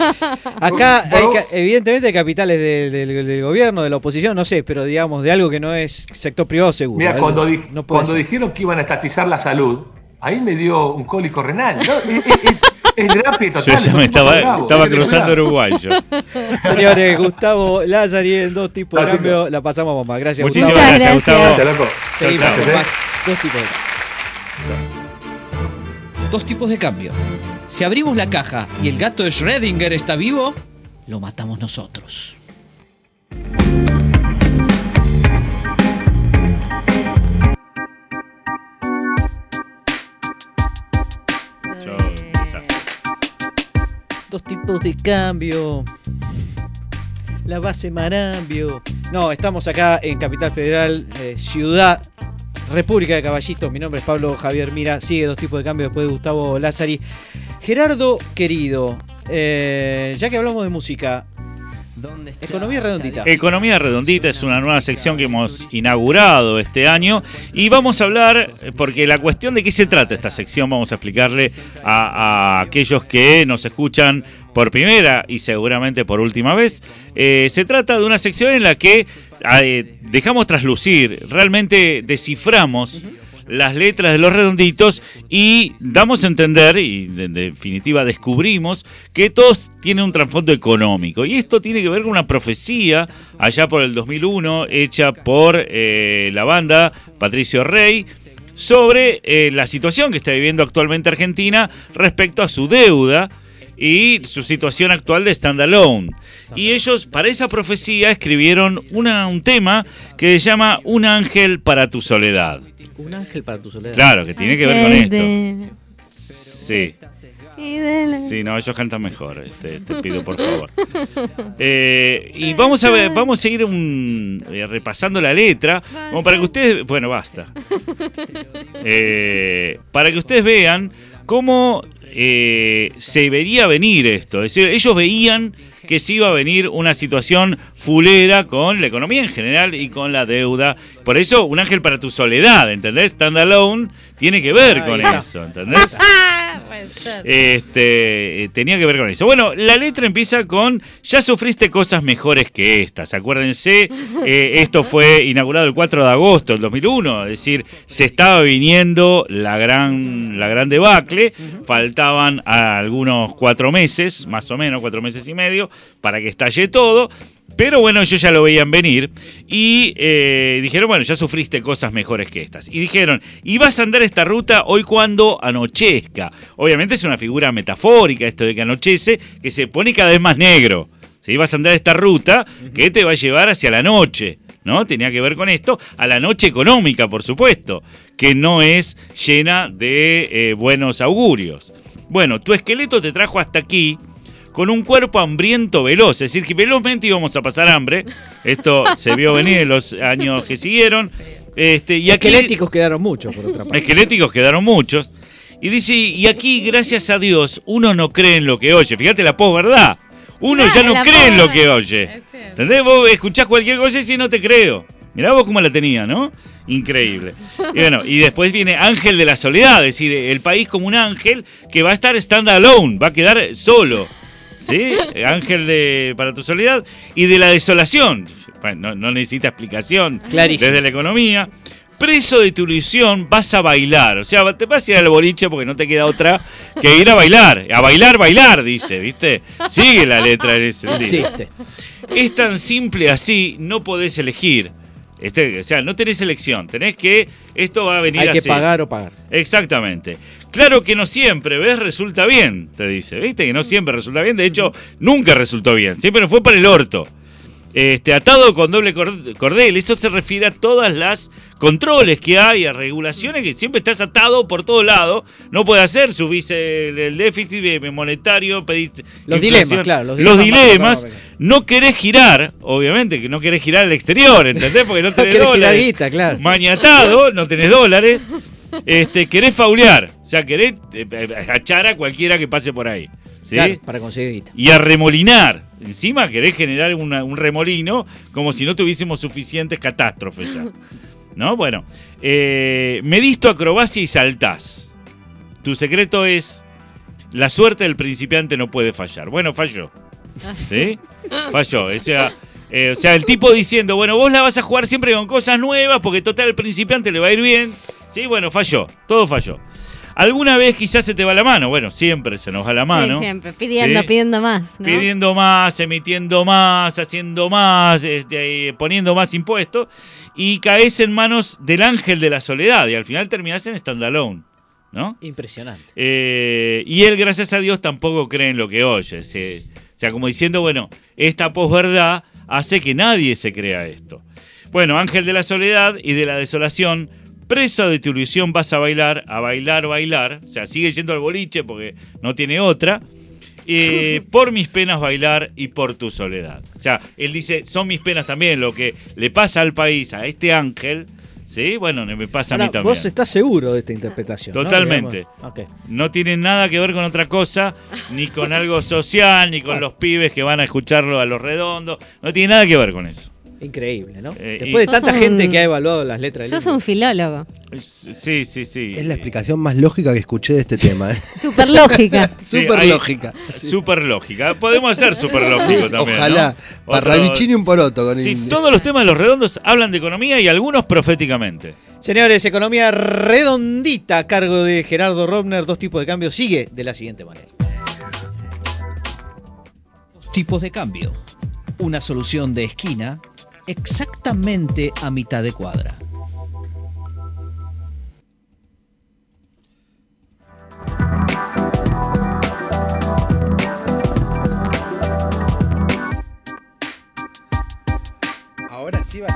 acá hay, evidentemente capitales de- del- del gobierno, de la oposición, no sé, pero digamos de algo que no es sector privado seguro. Mira, algo- cuando, di- no cuando dijeron que iban a estatizar la salud, ahí me dio un cólico renal. ¿no? Es, es, es, es terapia Yo total. ya me estaba, cruzando. Uruguay yo. Señores, Gustavo Lazari en dos tipos de cambio, la pasamos bomba. Gracias, Muchísimas Gustavo. gracias, Gustavo. Gracias, loco. Seguimos con más dos tipos de cambio. Dos tipos de cambio. Si abrimos la caja y el gato de Schrödinger está vivo, lo matamos nosotros. Dos tipos de cambio. La base Marambio. No, estamos acá en Capital Federal, eh, Ciudad, República de Caballitos. Mi nombre es Pablo Javier Mira. Sigue dos tipos de cambio después de Gustavo Lázari. Gerardo, querido, eh, ya que hablamos de música, economía redondita. Economía Redondita es una nueva sección que hemos inaugurado este año y vamos a hablar, eh, porque la cuestión de qué se trata esta sección, vamos a explicarle a, a aquellos que nos escuchan por primera y seguramente por última vez. Eh, se trata de una sección en la que eh, dejamos traslucir, realmente desciframos las letras de los redonditos y damos a entender, y en definitiva descubrimos, que todos tienen un trasfondo económico. Y esto tiene que ver con una profecía allá por el 2001, hecha por eh, la banda Patricio Rey, sobre eh, la situación que está viviendo actualmente Argentina respecto a su deuda y su situación actual de standalone. Y ellos, para esa profecía, escribieron un tema que se llama Un ángel para tu soledad. Un ángel para tu soledad. Claro, que tiene que ver con esto. Sí, sí, no, ellos cantan mejor, este, te pido por favor. Eh, y vamos a ver, vamos a ir un- eh, repasando la letra, como para que ustedes, bueno, basta. Eh, para que ustedes vean cómo eh, se vería venir esto. Es decir, ellos veían que se iba a venir una situación fulera con la economía en general y con la deuda. Por eso, un ángel para tu soledad, ¿entendés? Standalone tiene que ver con eso, ¿entendés? Puede ser. Este, eh, tenía que ver con eso. Bueno, la letra empieza con ya sufriste cosas mejores que estas. Acuérdense, eh, esto fue inaugurado el 4 de agosto del 2001, es decir, se estaba viniendo la gran, la gran debacle. Faltaban algunos cuatro meses, más o menos cuatro meses y medio, para que estalle todo. Pero bueno, ellos ya lo veían venir y eh, dijeron, bueno, ya sufriste cosas mejores que estas. Y dijeron, y vas a andar esta ruta hoy cuando anochezca. Obviamente es una figura metafórica esto de que anochece, que se pone cada vez más negro. ¿sí? Vas a andar esta ruta que te va a llevar hacia la noche. ¿No? Tenía que ver con esto, a la noche económica, por supuesto, que no es llena de eh, buenos augurios. Bueno, tu esqueleto te trajo hasta aquí, con un cuerpo hambriento veloz, es decir, que velozmente íbamos a pasar hambre. Esto se vio venir en los años que siguieron. Este, y aquí, Esqueléticos quedaron muchos, por otra parte. esqueléticos quedaron muchos. Y dice, y aquí, gracias a Dios, uno no cree en lo que oye. Fíjate la posverdad. Uno Claro, ya no cree en lo que oye. ¿Entendés? Vos escuchás cualquier cosa y decís, no te creo. Mirá vos cómo la tenía, ¿no? Increíble. Y bueno, y después viene Ángel de la Soledad, es decir, el país como un ángel que va a estar stand alone, va a quedar solo. ¿Sí? Ángel de, para tu soledad y de la desolación. Bueno, no, no necesita explicación Clarísimo. desde la economía. Preso de tu ilusión, vas a bailar. O sea, te vas a ir al boliche porque no te queda otra que ir a bailar. A bailar, bailar, dice, ¿viste? Sigue la letra en ese sentido. existe. Es tan simple así, no podés elegir. Este, o sea, no tenés elección, tenés que, esto va a venir Hay que así. pagar o pagar. Exactamente. Claro que no siempre, ¿ves? Resulta bien, te dice. ¿Viste? Que no siempre resulta bien. De hecho, nunca resultó bien. Siempre nos fue para el orto. Este, atado con doble cord- cordel. Esto se refiere a todas las controles que hay, a regulaciones que siempre estás atado por todos lados. No puede hacer, subís el, el déficit eh, monetario, pedís Los dilemas, claro, los Los dilemas dilemas. macroeconómicos. No querés girar, obviamente, que no querés girar al exterior, ¿entendés? Porque no No tenés girar dólares. guita, claro. Mañatado, no tenés dólares. Este, querés faulear. O sea, querés eh, eh, achar a cualquiera que pase por ahí. ¿sí? Claro, para conseguir guita. Y a remolinar. Encima querés generar una- un remolino como si no tuviésemos suficientes catástrofes ya. ¿No? Bueno. Eh, medís tu acrobacia y saltás. Tu secreto es. La suerte del principiante no puede fallar. Bueno, falló. ¿Sí? Falló. O sea, eh, o sea, el tipo diciendo, bueno, vos la vas a jugar siempre con cosas nuevas porque total el principiante le va a ir bien. Sí, bueno, falló. Todo falló. Alguna vez quizás se te va la mano. Bueno, siempre se nos va la mano. Sí, siempre, pidiendo, Sí. pidiendo más. ¿no? Pidiendo más, emitiendo más, haciendo más, este, poniendo más impuestos. Y caes en manos del ángel de la soledad. Y al final terminás en standalone. ¿no? Impresionante. Eh, y él, gracias a Dios, tampoco cree en lo que oye. Se- o sea, como diciendo, bueno, esta posverdad hace que nadie se crea esto. Bueno, Ángel de la Soledad y de la Desolación, preso de tu ilusión vas a bailar, a bailar, bailar. O sea, sigue yendo al boliche porque no tiene otra. Eh, por mis penas bailar y por tu soledad. O sea, él dice, son mis penas también, lo que le pasa al país, a este ángel, ¿sí? Bueno, me pasa a mí también. vos estás seguro de esta interpretación. Totalmente. No tiene nada que ver con otra cosa, ni con algo social, ni con los pibes que van a escucharlo a los redondos. No tiene nada que ver con eso. Increíble, ¿no? Eh, Después de tanta gente que ha evaluado las letras del Sos un filólogo. Sí, sí, sí. Es la explicación más lógica que escuché de este tema. ¿eh? Súper lógica. Sí, Súper hay- lógica. Súper lógica. Podemos hacer súper lógico también. Ojalá. ¿no? Para Otro- Ravicini un poroto con Sí, el- todos los temas de los redondos hablan de economía y algunos proféticamente. Señores, economía redondita a cargo de Gerardo Robner, dos tipos de cambio, sigue de la siguiente manera. Dos tipos de cambio. Una solución de esquina exactamente a mitad de cuadra. Ahora sí va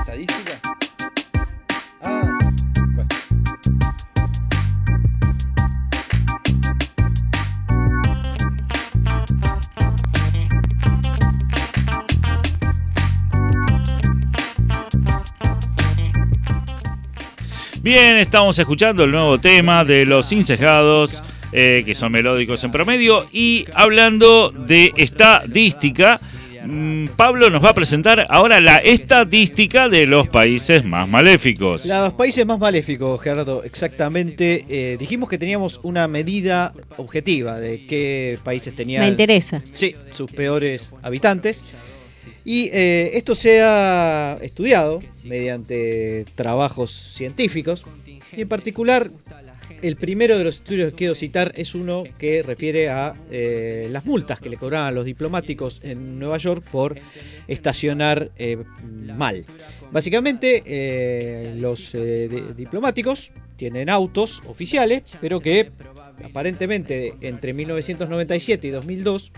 Bien, estamos escuchando el nuevo tema de los incejados, eh, que son melódicos en promedio, y hablando de estadística, mm, Pablo nos va a presentar ahora la estadística de los países más maléficos. Los países más maléficos, Gerardo, exactamente. eh, dijimos que teníamos una medida objetiva de qué países tenían. Me interesa. Sí, sus peores habitantes. Y eh, esto se ha estudiado mediante trabajos científicos. Y en particular, el primero de los estudios que quiero citar es uno que refiere a eh, las multas que le cobraban los diplomáticos en Nueva York por estacionar eh, mal. Básicamente, los di- diplomáticos tienen autos oficiales, pero que aparentemente entre 1997 y 2002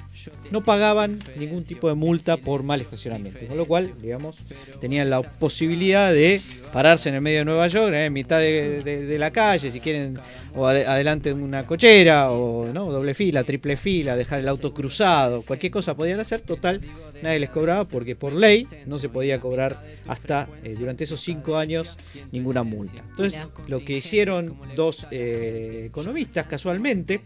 no pagaban ningún tipo de multa por mal estacionamiento. Con lo cual, digamos, tenían la posibilidad de pararse en el medio de Nueva York, en mitad de, de- de la calle, si quieren, o ade- adelante de una cochera, o ¿no? doble fila, triple fila, dejar el auto cruzado, cualquier cosa podían hacer. Total, nadie les cobraba porque por ley no se podía cobrar hasta eh, durante esos cinco años ninguna multa. Entonces, lo que hicieron dos eh, economistas casualmente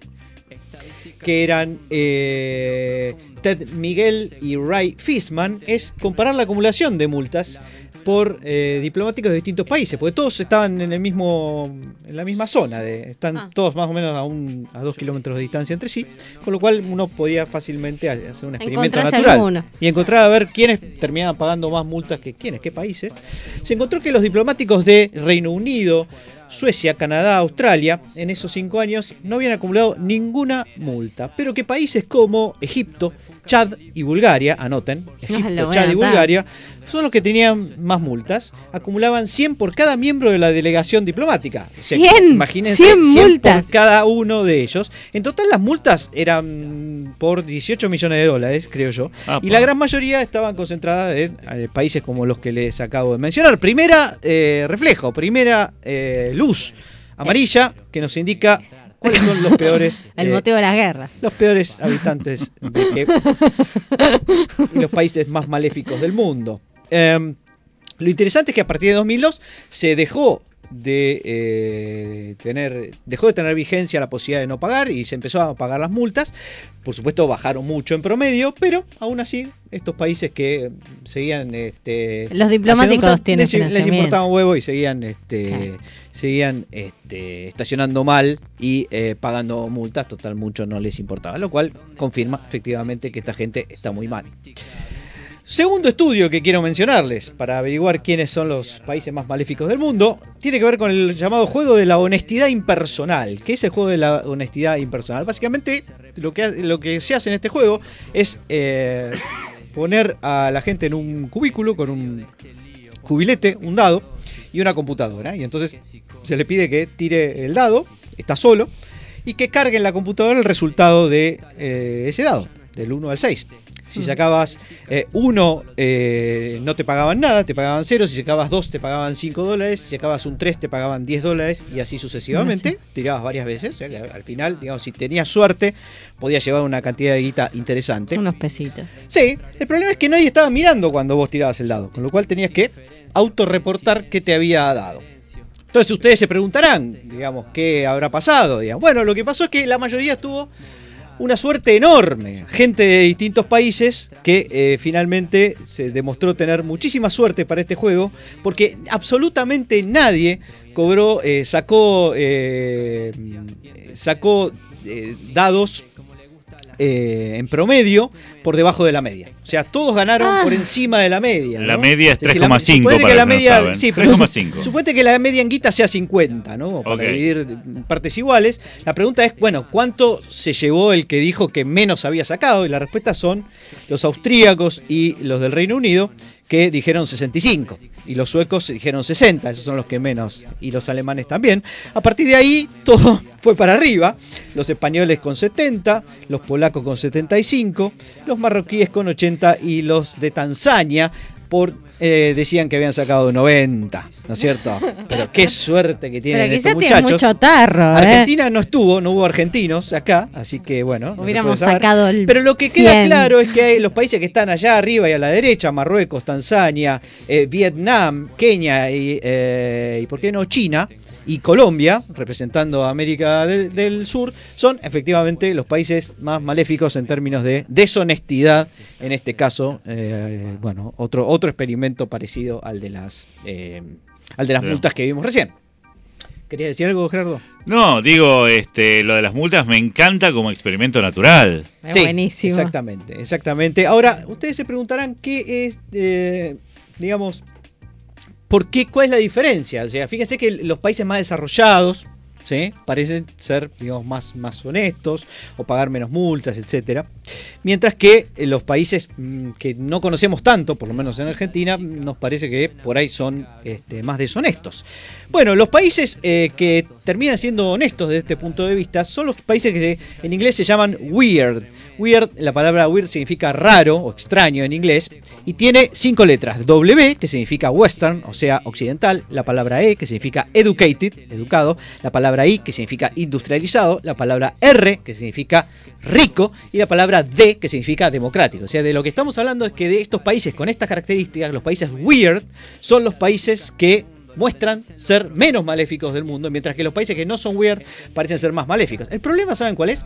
que eran eh, Ted Miguel y Ray Fishman, es comparar la acumulación de multas por eh, diplomáticos de distintos países, porque todos estaban en el mismo en la misma zona, de, están Ah. todos más o menos a, un, a dos kilómetros de distancia entre sí, con lo cual uno podía fácilmente hacer un experimento natural alguno. y encontrar a ver quiénes terminaban pagando más multas que quiénes, qué países. Se encontró que los diplomáticos de Reino Unido, Suecia, Canadá, Australia, en esos cinco años no habían acumulado ninguna multa, pero que países como Egipto, Chad y Bulgaria, anoten, Egipto, Chad y. Bulgaria, son los que tenían más multas, acumulaban 100 por cada miembro de la delegación diplomática. O sea, 100, imagínense 100 multas. por cada uno de ellos. En total las multas eran por 18 millones de dólares, creo yo. Apa. Y la gran mayoría estaban concentradas en eh, países como los que les acabo de mencionar. Primera eh, reflejo, primera eh, luz amarilla que nos indica cuáles son los peores El eh, motivo de las guerras. los peores habitantes de que- los países más maléficos del mundo. Em, lo interesante es que a partir de 2002 se dejó de eh, tener dejó de tener vigencia la posibilidad de no pagar y se empezó a pagar las multas. Por supuesto bajaron mucho en promedio, pero aún así estos países que seguían este, Los diplomáticos multas, tienen les, les financiamiento. importaba un huevo y seguían este, Claro. seguían este, estacionando mal y eh, pagando multas, total mucho no les importaba, lo cual confirma efectivamente que esta gente está muy mal. Segundo estudio que quiero mencionarles para averiguar quiénes son los países más maléficos del mundo tiene que ver con el llamado juego de la honestidad impersonal. ¿Qué es el juego de la honestidad impersonal? Básicamente lo que, lo que se hace en este juego es eh, poner a la gente en un cubículo con un cubilete, un dado y una computadora. Y entonces se le pide que tire el dado, está solo, y que cargue en la computadora el resultado de eh, ese dado, del 1 al 6. Si sacabas 1, no te pagaban nada, te pagaban 0. Si sacabas 2, te pagaban 5 dólares. Si sacabas un 3, te pagaban 10 dólares. Y así sucesivamente. Tirabas varias veces. O sea que al final, digamos, si tenías suerte, podías llevar una cantidad de guita interesante. Unos pesitos. Sí, el problema es que nadie estaba mirando cuando vos tirabas el dado. Con lo cual tenías que autorreportar qué te había dado. Entonces ustedes se preguntarán, digamos, ¿qué habrá pasado? Digamos. Bueno, lo que pasó es que la mayoría tuvo una suerte enorme. Gente de distintos países que eh, finalmente se demostró tener muchísima suerte para este juego, porque absolutamente nadie cobró, eh, sacó, eh, sacó dados eh, en promedio por debajo de la media. O sea, todos ganaron Ah. por encima de la media. La media es decir, la- 3,5 suponete para que la que no media, saben. sí, pero 3,5. Suponete que la media en guita sea 50, ¿no? Para dividir en partes iguales. La pregunta es, bueno, ¿cuánto se llevó el que dijo que menos había sacado? Y la respuesta son los austríacos y los del Reino Unido, que dijeron 65. Y los suecos dijeron 60, esos son los que menos. Y los alemanes también. A partir de ahí, todo fue para arriba. Los españoles con 70, los polacos con 75, los marroquíes con 80 y los de Tanzania por eh, decían que habían sacado 90, ¿no es cierto? Pero qué suerte que tienen Pero estos quizás tiene muchachos. mucho tarro, ¿eh? Argentina no estuvo, no hubo argentinos acá, así que bueno. Hubiéramos sacado el Pero lo que queda 100. claro es que hay los países que están allá arriba y a la derecha, Marruecos, Tanzania, eh, Vietnam, Kenia y, eh, y, ¿por qué no?, China y Colombia, representando a América del, del Sur, son efectivamente los países más maléficos en términos de deshonestidad. En este caso, eh, bueno, otro, otro experimento parecido al de las, eh, al de las multas que vimos recién. ¿Querías decir algo, Gerardo? No, digo, este, lo de las multas me encanta como experimento natural. Es buenísimo. Exactamente, exactamente. Ahora, ustedes se preguntarán qué es, eh, digamos, ¿por qué? ¿Cuál es la diferencia? O sea, fíjense que los países más desarrollados. Parecen ser, digamos, más, más honestos o pagar menos multas, etcétera. Mientras que eh, los países mm, que no conocemos tanto, por lo menos en Argentina, nos parece que por ahí son este, más deshonestos. Bueno, los países eh, que terminan siendo honestos desde este punto de vista son los países que en inglés se llaman weird. Weird, la palabra weird significa raro o extraño en inglés y tiene cinco letras. W, que significa western, o sea, occidental. La palabra E, que significa educated, educado. La palabra I, que significa industrializado. La palabra R, que significa rico. Y la palabra D, que significa democrático. O sea, de lo que estamos hablando es que de estos países con estas características, los países weird, son los países que muestran ser menos maléficos del mundo, mientras que los países que no son weird parecen ser más maléficos. El problema, ¿saben cuál es?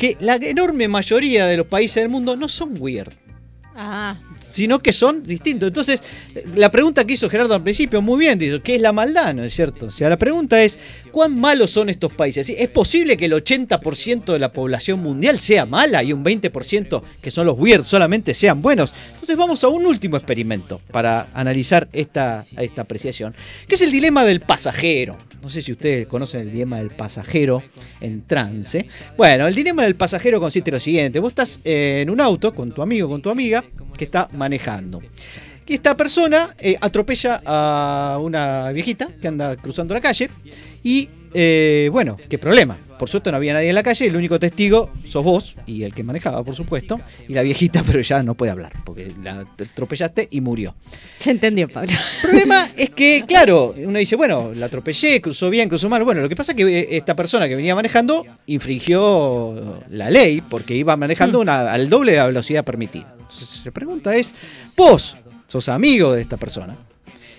Que la enorme mayoría de los países del mundo no son weird, Ah, sino que son distintos. Entonces, la pregunta que hizo Gerardo al principio, muy bien, dice, ¿qué es la maldad? ¿No es cierto? O sea, la pregunta es, ¿cuán malos son estos países? ¿Es posible que el 80% de la población mundial sea mala y un 20% que son los weird solamente sean buenos? Entonces vamos a un último experimento para analizar esta, esta apreciación, que es el dilema del pasajero. No sé si ustedes conocen el dilema del pasajero en trance. Bueno, el dilema del pasajero consiste en lo siguiente. Vos estás eh, en un auto con tu amigo, con tu amiga, que está manejando. Esta persona eh, atropella a una viejita que anda cruzando la calle. Y eh, bueno, qué problema. Por suerte no había nadie en la calle. El único testigo sos vos y el que manejaba, por supuesto. Y la viejita, pero ya no puede hablar porque la atropellaste y murió. se entendió, Pablo. El problema es que, claro, uno dice, bueno, la atropellé, cruzó bien, cruzó mal. Bueno, lo que pasa es que eh, esta persona que venía manejando infringió la ley porque iba manejando una, al doble de la velocidad permitida. Entonces, la pregunta es, vos sos amigo de esta persona.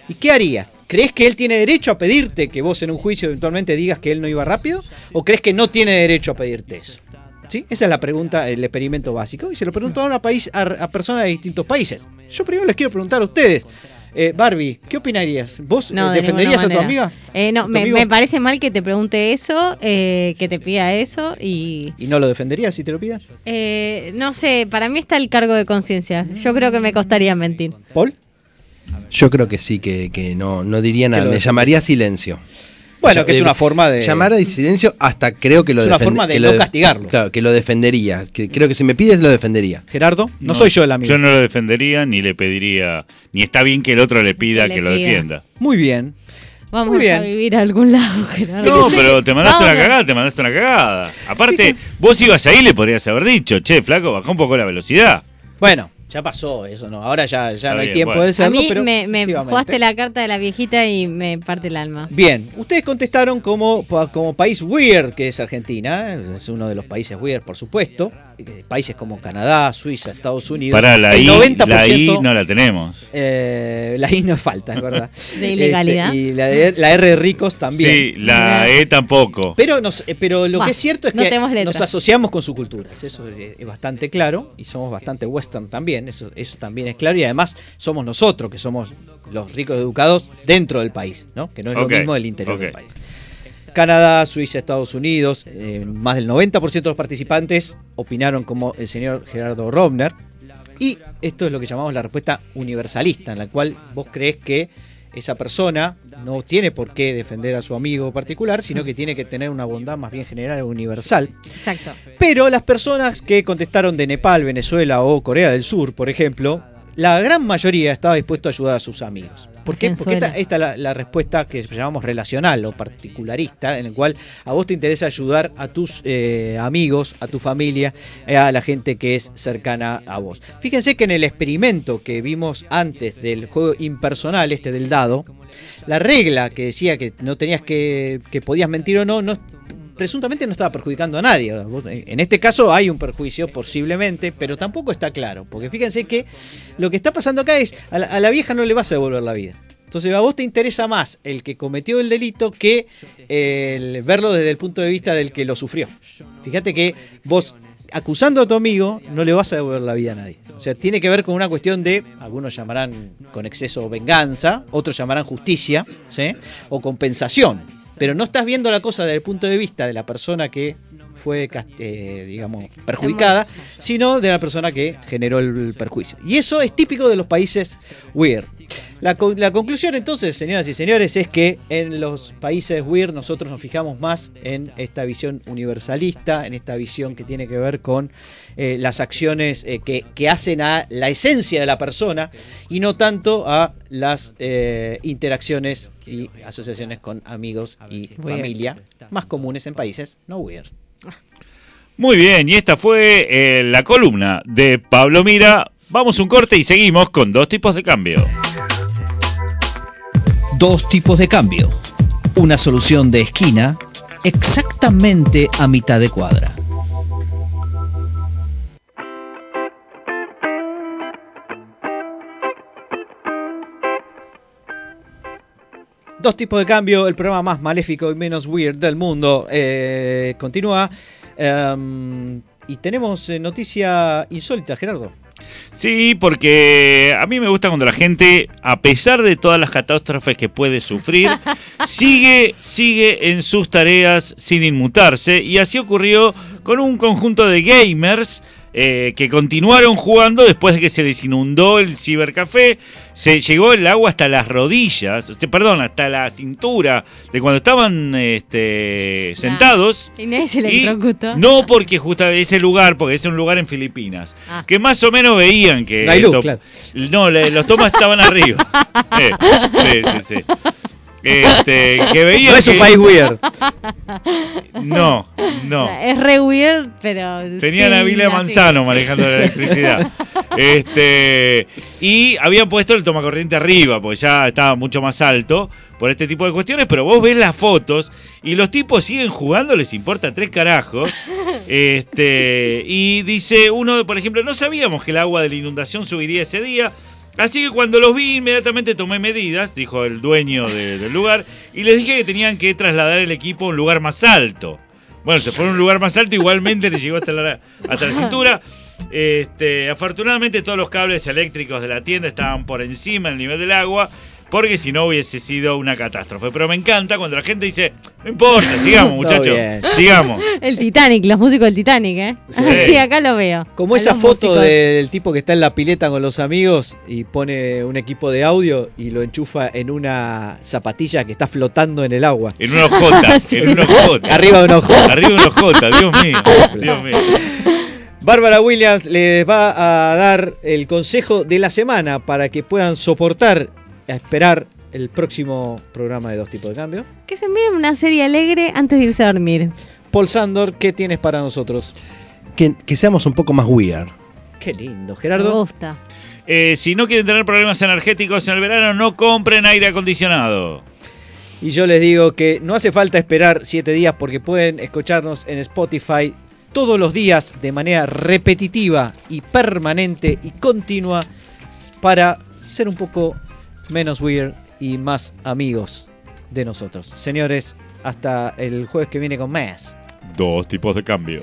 ¿Y qué harías? ¿Crees que él tiene derecho a pedirte que vos en un juicio eventualmente digas que él no iba rápido? ¿O crees que no tiene derecho a pedirte eso? ¿Sí? Esa es la pregunta, el experimento básico. Y se lo preguntó a, una país, a, a personas de distintos países. Yo primero les quiero preguntar a ustedes. Eh, Barbie, ¿qué opinarías? ¿Vos No, de defenderías a tu amiga? Eh, no, ¿Tu me, parece mal que te pregunte eso, eh, que te pida eso y... ¿Y no lo defenderías si te lo pida? eh, no sé, para mí está el cargo de conciencia. Yo creo que me costaría mentir. ¿Paul? Yo creo que sí, que, que no, no diría nada. Me llamaría silencio. Bueno, que es una forma de... Llamar a silencio hasta creo que lo Es una forma de no castigarlo. Claro, que lo defendería. Que creo que si me pides lo defendería. Gerardo, no, soy yo el amigo. Yo no lo defendería ni le pediría, ni está bien que el otro le pida Que que, le lo pida. defienda. Muy bien. Vamos Muy a bien. vivir a algún lado, Gerardo. No, pero te mandaste Vamos una a- cagada, te mandaste una cagada. Aparte, vos ibas ahí y le podrías haber dicho, che, flaco, bajá un poco la velocidad. Bueno, ya pasó eso, ¿no? Ahora ya, ya no hay bien, tiempo bueno. de A hacerlo, mí pero me, me jugaste la carta de la viejita y me parte el alma. Bien, ustedes contestaron como, como país weird, que es Argentina, es uno de los países weird, por supuesto. Eh, Países como Canadá, Suiza, Estados Unidos. Para la el I, 90%, la I no la tenemos. eh, la I no falta, es verdad. De ilegalidad. Este, y la, de- la R de ricos también. Sí, la. E tampoco. Pero, nos- eh, pero lo Bah, que es cierto es no que nos asociamos con su cultura. Eso es, es bastante claro. Y somos bastante western también. Eso, eso también es claro. Y además somos nosotros que somos los ricos educados dentro del país, ¿no? Que no es lo mismo del interior del país. Canadá, Suiza, Estados Unidos, eh, más del 90% de los participantes opinaron como el señor Gerardo Romner. Y esto es lo que llamamos la respuesta universalista, en la cual vos crees que esa persona no tiene por qué defender a su amigo particular, sino que tiene que tener una bondad más bien general universal. Exacto. Pero las personas que contestaron de Nepal, Venezuela o Corea del Sur, por ejemplo, la gran mayoría estaba dispuesto a ayudar a sus amigos. ¿Por qué? Porque esta, esta es la, la respuesta que llamamos relacional o particularista, en el cual a vos te interesa ayudar a tus eh, amigos, a tu familia, eh, a la gente que es cercana a vos. Fíjense que en el experimento que vimos antes del juego impersonal, este del dado, la regla que decía que no tenías que, que podías mentir o no, no presuntamente no estaba perjudicando a nadie. En este caso hay un perjuicio posiblemente, pero tampoco está claro. Porque fíjense que lo que está pasando acá es, a la, a la vieja no le vas a devolver la vida. Entonces a vos te interesa más el que cometió el delito que el verlo desde el punto de vista del que lo sufrió. Fíjate que vos acusando a tu amigo no le vas a devolver la vida a nadie. O sea, tiene que ver con una cuestión de, algunos llamarán con exceso venganza, otros llamarán justicia, ¿sí? O compensación. Pero no estás viendo la cosa desde el punto de vista de la persona que fue, eh, digamos, perjudicada, sino de la persona que generó el perjuicio. Y eso es típico de los países weird. La, co- la conclusión entonces, señoras y señores, es que en los países weird nosotros nos fijamos más en esta visión universalista, en esta visión que tiene que ver con eh, las acciones eh, que, que hacen a la esencia de la persona y no tanto a las eh, interacciones y asociaciones con amigos y familia más comunes en países no weird. Muy bien, y esta fue eh, la columna de Pablo Mira. Vamos un corte y seguimos con dos tipos de cambio. Dos tipos de cambio. Una solución de esquina exactamente a mitad de cuadra. Dos tipos de cambio, el programa más maléfico y menos weird del mundo. eh, continúa. em, y tenemos eh, noticia insólita, Gerardo. Sí, porque a mí me gusta cuando la gente, a pesar de todas las catástrofes que puede sufrir, sigue, sigue en sus tareas sin inmutarse. Y así ocurrió con un conjunto de gamers eh, que continuaron jugando después de que se les inundó el cibercafé. Se llegó el agua hasta las rodillas, este, perdón, hasta la cintura de cuando estaban este, sentados. Y nadie se Y no porque justo ese lugar, porque es un lugar en Filipinas, Ah. que más o menos veían que... No hay luz, claro. No, le- los tomas estaban arriba. Eh, sí, sí, sí. Este, que veían No es un que- país weird. No, no. Es re weird, pero. Tenían a sí, Vila así. Manzano manejando la electricidad. Este, y habían puesto el tomacorriente arriba, porque ya estaba mucho más alto por este tipo de cuestiones, pero vos ves las fotos y los tipos siguen jugando, les importa tres carajos. Este, y dice uno, por ejemplo, no sabíamos que el agua de la inundación subiría ese día. Así que cuando los vi inmediatamente tomé medidas, dijo el dueño de- del lugar, y les dije que tenían que trasladar el equipo a un lugar más alto. Bueno, se fue a un lugar más alto, igualmente le llegó hasta la, hasta la cintura. Este, afortunadamente todos los cables eléctricos de la tienda estaban por encima del nivel del agua, porque si no hubiese sido una catástrofe. Pero me encanta cuando la gente dice, no importa, sigamos muchachos, sigamos. El Titanic, los músicos del Titanic, ¿eh? Sí. Sí, acá lo veo. Como A esa foto músicos. del tipo que está en la pileta con los amigos y pone un equipo de audio y lo enchufa en una zapatilla que está flotando en el agua. En una ojota, en una ojota. Arriba de un ojo. Arriba de una ojota, Dios mío, Dios mío. Bárbara Williams les va a dar el consejo de la semana para que puedan soportar a esperar el próximo programa de Dos Tipos de Cambio. Que se miren una serie alegre antes de irse a dormir. Paul Sandor, ¿qué tienes para nosotros? Que, que seamos un poco más weird. Qué lindo, Me Gerardo. gusta. Eh, si no quieren tener problemas energéticos en el verano, no compren aire acondicionado. Y yo les digo que no hace falta esperar siete días porque pueden escucharnos en Spotify todos los días de manera repetitiva y permanente y continua para ser un poco menos weird y más amigos de nosotros. Señores, hasta el jueves que viene con más. Dos tipos de cambio.